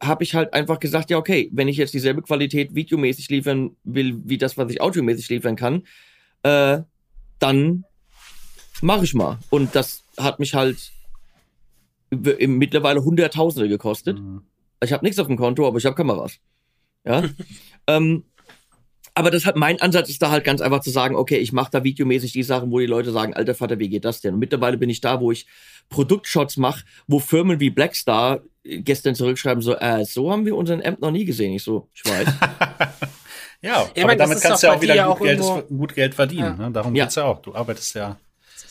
habe ich halt einfach gesagt, ja, okay, wenn ich jetzt dieselbe Qualität videomäßig liefern will, wie das, was ich audiomäßig liefern kann, äh, dann mache ich mal. Und das hat mich halt mittlerweile Hunderttausende gekostet. Mhm. Ich habe nichts auf dem Konto, aber ich habe Kameras. Ja. ähm, Aber das hat mein Ansatz ist da halt ganz einfach zu sagen, okay, ich mache da videomäßig die Sachen, wo die Leute sagen, alter Vater, wie geht das denn? Und mittlerweile bin ich da, wo ich Produktshots mache, wo Firmen wie Blackstar gestern zurückschreiben so, äh, so haben wir unseren Amp noch nie gesehen. Ich so, ich weiß.
ja, ich aber meine, damit kannst du ja auch wieder gut, Geld, gut, Geld, verdienen. Ja. Ne? Darum ja. geht's ja auch. Du arbeitest ja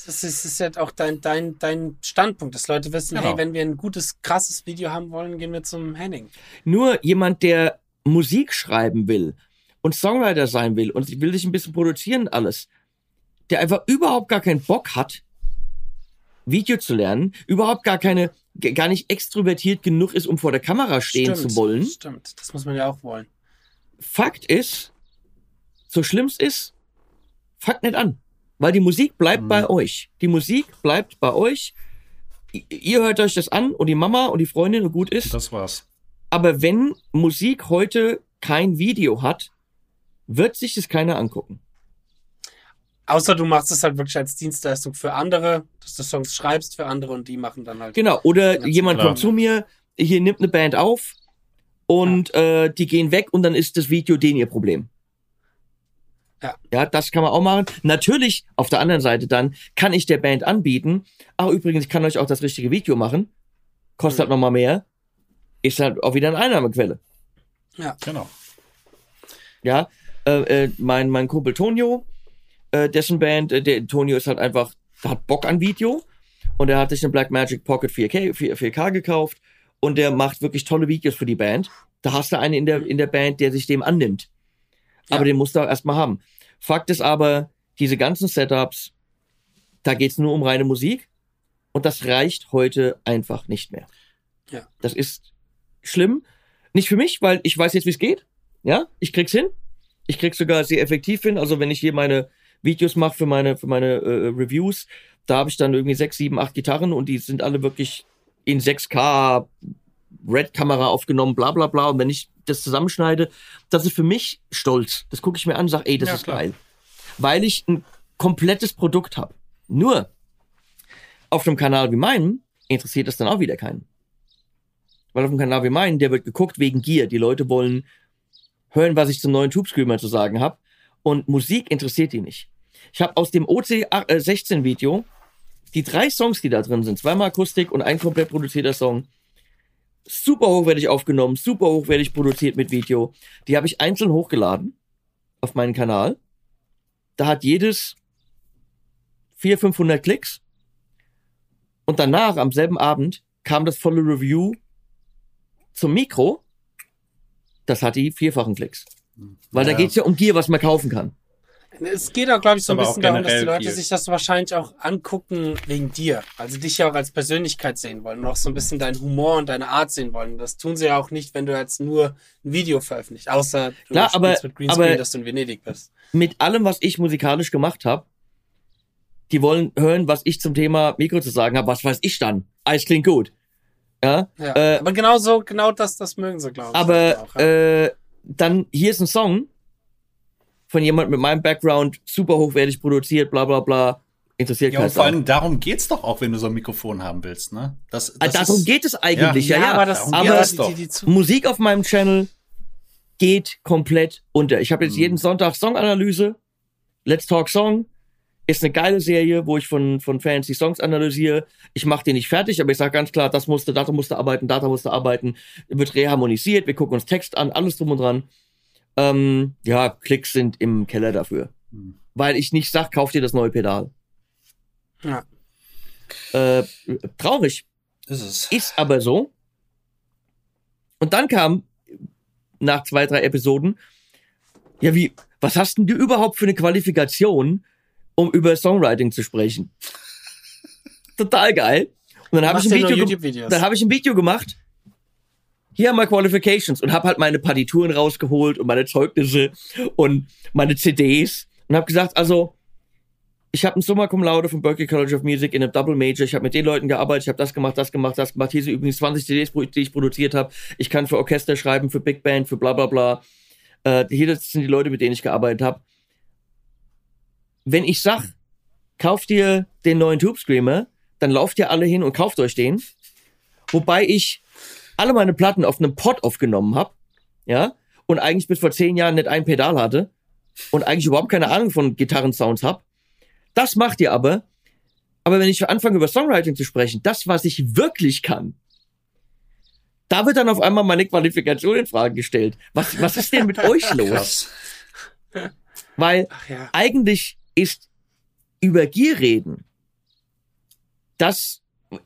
das ist, ist ja auch dein, dein, dein Standpunkt, dass Leute wissen, genau. hey, wenn wir ein gutes, krasses Video haben wollen, gehen wir zum Henning.
Nur jemand, der Musik schreiben will und Songwriter sein will und will sich ein bisschen produzieren alles, der einfach überhaupt gar keinen Bock hat, Video zu lernen, überhaupt gar keine, gar nicht extrovertiert genug ist, um vor der Kamera stehen stimmt, zu wollen.
Stimmt, das muss man ja auch wollen.
Fakt ist, so schlimm es ist, fangt nicht an. Weil die Musik bleibt mhm. bei euch. Die Musik bleibt bei euch. Ihr hört euch das an und die Mama und die Freundin und gut ist.
Das war's.
Aber wenn Musik heute kein Video hat, wird sich das keiner angucken.
Außer du machst es halt wirklich als Dienstleistung für andere, dass du Songs schreibst für andere und die machen dann halt.
Genau, oder jemand klar. kommt zu mir, hier nimmt eine Band auf und ja. äh, die gehen weg und dann ist das Video den ihr Problem. Ja. ja, das kann man auch machen. Natürlich, auf der anderen Seite dann, kann ich der Band anbieten, ach übrigens, ich kann euch auch das richtige Video machen, kostet mhm. halt nochmal mehr, ist halt auch wieder eine Einnahmequelle.
Ja. Genau.
Ja, äh, äh, mein, mein Kumpel Tonio, äh, dessen Band, äh, der Tonio ist halt einfach, hat Bock an Video und er hat sich eine Blackmagic Pocket 4K, 4, 4K gekauft und der macht wirklich tolle Videos für die Band. Da hast du einen in der, in der Band, der sich dem annimmt. Aber den musst du auch erstmal haben. Fakt ist aber, diese ganzen Setups, da geht's nur um reine Musik und das reicht heute einfach nicht mehr.
Ja.
Das ist schlimm. Nicht für mich, weil ich weiß jetzt, wie es geht. Ja, ich krieg's hin. Ich krieg's sogar sehr effektiv hin. Also wenn ich hier meine Videos mache für meine für meine äh, Reviews, da habe ich dann irgendwie sechs, sieben, acht Gitarren und die sind alle wirklich in 6K Red-Kamera aufgenommen, bla bla bla. Und wenn ich das zusammenschneide, das ist für mich stolz. Das gucke ich mir an und sage, ey, das ja, ist klar. geil. Weil ich ein komplettes Produkt habe. Nur auf einem Kanal wie meinem interessiert das dann auch wieder keinen. Weil auf einem Kanal wie meinem, der wird geguckt wegen Gier. Die Leute wollen hören, was ich zum neuen Tube Screamer zu sagen habe. Und Musik interessiert die nicht. Ich habe aus dem OC16 Video die drei Songs, die da drin sind, zweimal Akustik und ein komplett produzierter Song, super hochwertig aufgenommen, super hochwertig produziert mit Video. Die habe ich einzeln hochgeladen auf meinen Kanal. Da hat jedes 400, 500 Klicks. Und danach, am selben Abend, kam das volle Review zum Mikro. Das hat die vierfachen Klicks. Weil ja. da geht's ja um Gear, was man kaufen kann.
Es geht auch, glaube ich, so ein bisschen darum, dass die Leute viel. sich das wahrscheinlich auch angucken wegen dir. Also dich ja auch als Persönlichkeit sehen wollen und auch so ein bisschen deinen Humor und deine Art sehen wollen. Das tun sie ja auch nicht, wenn du jetzt nur ein Video veröffentlicht. Außer du
Klar, aber,
mit Greenscreen, aber dass du in Venedig bist.
Mit allem, was ich musikalisch gemacht habe, die wollen hören, was ich zum Thema Mikro zu sagen habe. Was weiß ich dann? Alles klingt gut. Ja,
ja äh, aber genau so, genau das, das mögen sie, glaube ich.
Aber auch, ja. äh, dann, hier ist ein Song, von jemand mit meinem Background, super hochwertig produziert, bla bla bla. Interessiert
ja, und vor allem darum geht's doch auch, wenn du so ein Mikrofon haben willst, ne?
Das, das ah, darum ist, geht es eigentlich, ja, ja. ja. Aber, das, aber die, die, die Musik auf meinem Channel geht komplett unter. Ich habe jetzt hm. jeden Sonntag Songanalyse. Let's Talk Song ist eine geile Serie, wo ich von, von Fans die Songs analysiere. Ich mache die nicht fertig, aber ich sage ganz klar, das musste, Data musste arbeiten, Data musste arbeiten, wird reharmonisiert, wir gucken uns Text an, alles drum und dran. Ähm, ja, Klicks sind im Keller dafür. Hm. Weil ich nicht sag, kauf dir das neue Pedal.
Ja.
Äh, traurig.
Ist es.
Ist aber so. Und dann kam nach zwei, drei Episoden, ja, wie, was hast denn du überhaupt für eine Qualifikation, um über Songwriting zu sprechen? Total geil. Und dann habe ich, ein Video dann hab ich ein Video gemacht, hier haben wir Qualifications und habe halt meine Partituren rausgeholt und meine Zeugnisse und meine CDs und habe gesagt, also ich habe ein Summa Cum Laude vom Berklee College of Music in einem Double Major. Ich habe mit den Leuten gearbeitet, ich habe das gemacht, das gemacht, das gemacht. Hier sind übrigens 20 CDs, die ich produziert habe. Ich kann für Orchester schreiben, für Big Band, für bla bla bla. Äh, hier sind die Leute, mit denen ich gearbeitet habe. Wenn ich sag, kauft ihr den neuen Tube Screamer, dann lauft ihr alle hin und kauft euch den. Wobei ich alle meine Platten auf einem Pod aufgenommen habe, ja, und eigentlich bis vor zehn Jahren nicht ein Pedal hatte und eigentlich überhaupt keine Ahnung von Gitarrensounds habe. Das macht ihr aber. Aber wenn ich anfange über Songwriting zu sprechen, das, was ich wirklich kann, da wird dann auf einmal meine Qualifikation in Frage gestellt. Was, was ist denn mit euch los? Weil ja. eigentlich ist über Gier reden, das,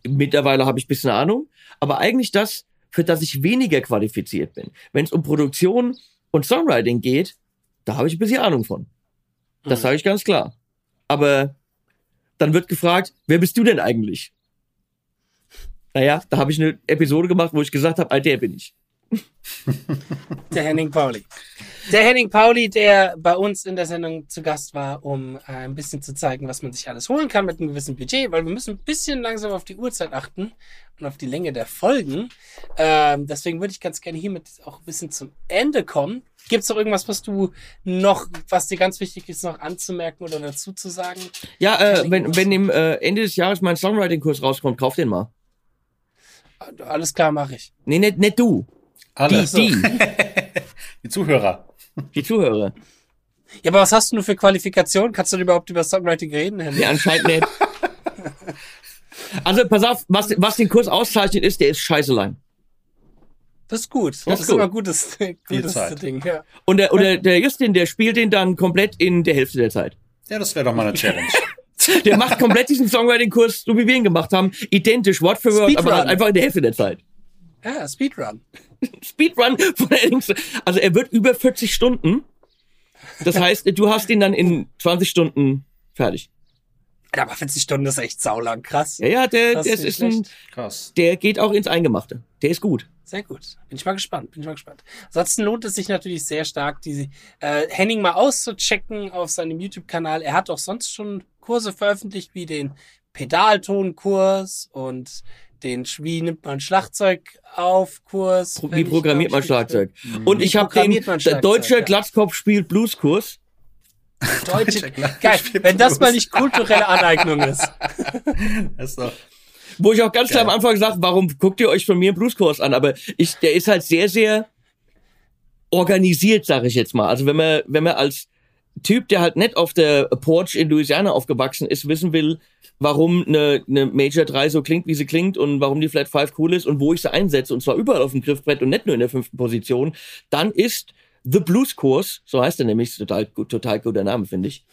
mittlerweile habe ich bisschen Ahnung, aber eigentlich das, für das ich weniger qualifiziert bin. Wenn es um Produktion und Songwriting geht, da habe ich ein bisschen Ahnung von. Das mhm. sage ich ganz klar. Aber dann wird gefragt, wer bist du denn eigentlich? Naja, da habe ich eine Episode gemacht, wo ich gesagt habe, Alter, der bin ich.
Der Henning Pauli. Der Henning Pauli, der bei uns in der Sendung zu Gast war, um äh, ein bisschen zu zeigen, was man sich alles holen kann mit einem gewissen Budget, weil wir müssen ein bisschen langsam auf die Uhrzeit achten und auf die Länge der Folgen. Ähm, deswegen würde ich ganz gerne hiermit auch ein bisschen zum Ende kommen. Gibt es noch irgendwas, was du noch, was dir ganz wichtig ist, noch anzumerken oder dazu zu sagen?
Ja, äh, wenn, wenn im äh, Ende des Jahres mein Songwriting-Kurs rauskommt, kauf den mal.
Alles klar, mache ich.
Nee, nicht, nicht du.
Alle. Die, die. die Zuhörer.
Die Zuhörer.
Ja, aber was hast du nur für Qualifikation? Kannst du überhaupt über Songwriting reden?
Nee, anscheinend nicht. also, pass auf, was, was den Kurs auszeichnet ist, der ist scheiße lang.
Das ist gut. Das, das ist gut. immer ein gutes, gutes Ding, ja.
Und der, oder der Justin, der spielt den dann komplett in der Hälfte der Zeit.
Ja, das wäre doch mal eine Challenge.
der macht komplett diesen Songwriting-Kurs, so wie wir ihn gemacht haben, identisch, Wort für Wort, aber halt einfach in der Hälfte der Zeit.
Ja, Speedrun.
Speedrun von Eddings. Also er wird über 40 Stunden. Das heißt, du hast ihn dann in 20 Stunden fertig.
Ja, aber 40 Stunden ist echt saulang, krass.
Ja, ja, der, das der ist, ist ein, krass. Der geht auch ins Eingemachte. Der ist gut.
Sehr gut. Bin ich mal gespannt. Bin ich mal gespannt. Ansonsten lohnt es sich natürlich sehr stark, diese äh, Henning mal auszuchecken auf seinem YouTube-Kanal. Er hat auch sonst schon Kurse veröffentlicht, wie den Pedaltonkurs und den, wie nimmt man Schlagzeug auf Kurs?
Wie programmiert man Schlagzeug? Mhm. Und ich habe den deutscher ja. Glatzkopf spielt Blues Kurs.
Deutsche, geil, wenn das mal nicht kulturelle Aneignung ist.
ist doch Wo ich auch ganz geil. klar am Anfang gesagt, warum guckt ihr euch von mir einen Blueskurs an? Aber ich, der ist halt sehr, sehr organisiert, sage ich jetzt mal. Also wenn man, wenn man als Typ, der halt nicht auf der Porch in Louisiana aufgewachsen ist, wissen will, warum eine, eine Major 3 so klingt, wie sie klingt und warum die Flat 5 cool ist und wo ich sie einsetze und zwar überall auf dem Griffbrett und nicht nur in der fünften Position, dann ist The Blues Kurs, so heißt er nämlich, total, total guter Name, finde ich.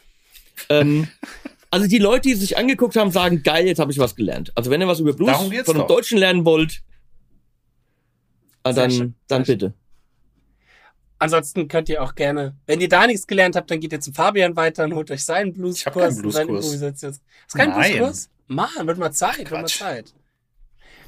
Ähm, also die Leute, die sich angeguckt haben, sagen, geil, jetzt habe ich was gelernt. Also wenn ihr was über Blues von einem doch. Deutschen lernen wollt, ah, dann, dann bitte.
Ansonsten könnt ihr auch gerne, wenn ihr da nichts gelernt habt, dann geht ihr zum Fabian weiter und holt euch seinen Blueskurs. Ich
habe keinen Blueskurs.
Hast keinen Blueskurs? Mann, wird mal Zeit, wird mal Zeit.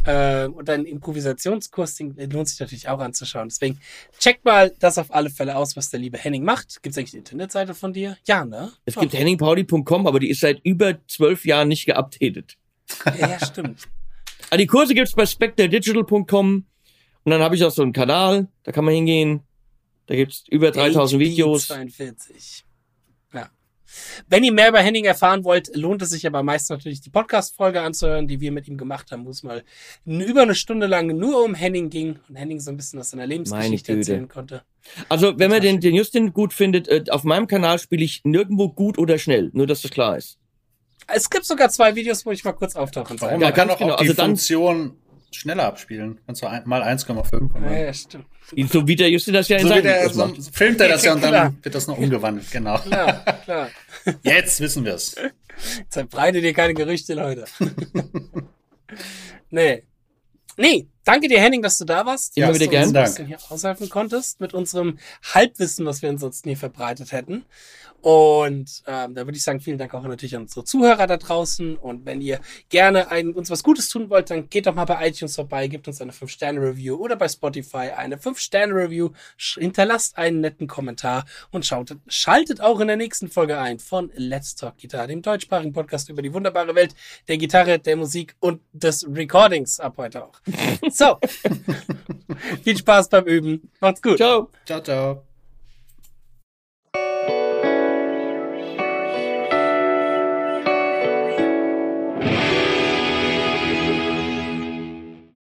Äh, und deinen Improvisationskurs, den lohnt sich natürlich auch anzuschauen. Deswegen checkt mal das auf alle Fälle aus, was der liebe Henning macht. Gibt es eigentlich eine Internetseite von dir? Ja, ne?
Es gibt henningpauli.com, aber die ist seit über zwölf Jahren nicht geupdatet.
Ja, ja stimmt.
also die Kurse gibt's bei spectredigital.com und dann habe ich auch so einen Kanal, da kann man hingehen, da gibt's über 3000 Videos.
42. Ja. Wenn ihr mehr über Henning erfahren wollt, lohnt es sich aber meist natürlich die Podcast-Folge anzuhören, die wir mit ihm gemacht haben, wo es mal über eine Stunde lang nur um Henning ging und Henning so ein bisschen aus seiner Lebensgeschichte erzählen konnte.
Also, wenn man den, den Justin gut findet, äh, auf meinem Kanal spiele ich nirgendwo gut oder schnell, nur dass das klar ist.
Es gibt sogar zwei Videos, wo ich mal kurz auftauchen
soll. Ja, ganz genau. Also dann, Funktion schneller abspielen. Kannst du ein, mal 1,5.
Ja, ja, stimmt.
So wie der Justin das ja in
so seinem so, filmt er das ja und dann wird das noch umgewandelt, genau. Klar, klar. Jetzt wissen wir es.
Verbreitet ihr keine Gerüchte, Leute. nee. Nee, danke dir, Henning, dass du da warst.
Immer wieder gerne.
Dank. hier aushelfen konntest mit unserem Halbwissen, was wir ansonsten hier verbreitet hätten. Und ähm, da würde ich sagen, vielen Dank auch natürlich an unsere Zuhörer da draußen. Und wenn ihr gerne ein, uns was Gutes tun wollt, dann geht doch mal bei iTunes vorbei, gebt uns eine 5-Sterne-Review oder bei Spotify eine 5-Sterne-Review, hinterlasst einen netten Kommentar und schaut, schaltet auch in der nächsten Folge ein von Let's Talk Guitar, dem deutschsprachigen Podcast über die wunderbare Welt der Gitarre, der Musik und des Recordings ab heute auch. So. Viel Spaß beim Üben. Macht's gut.
Ciao.
Ciao, ciao.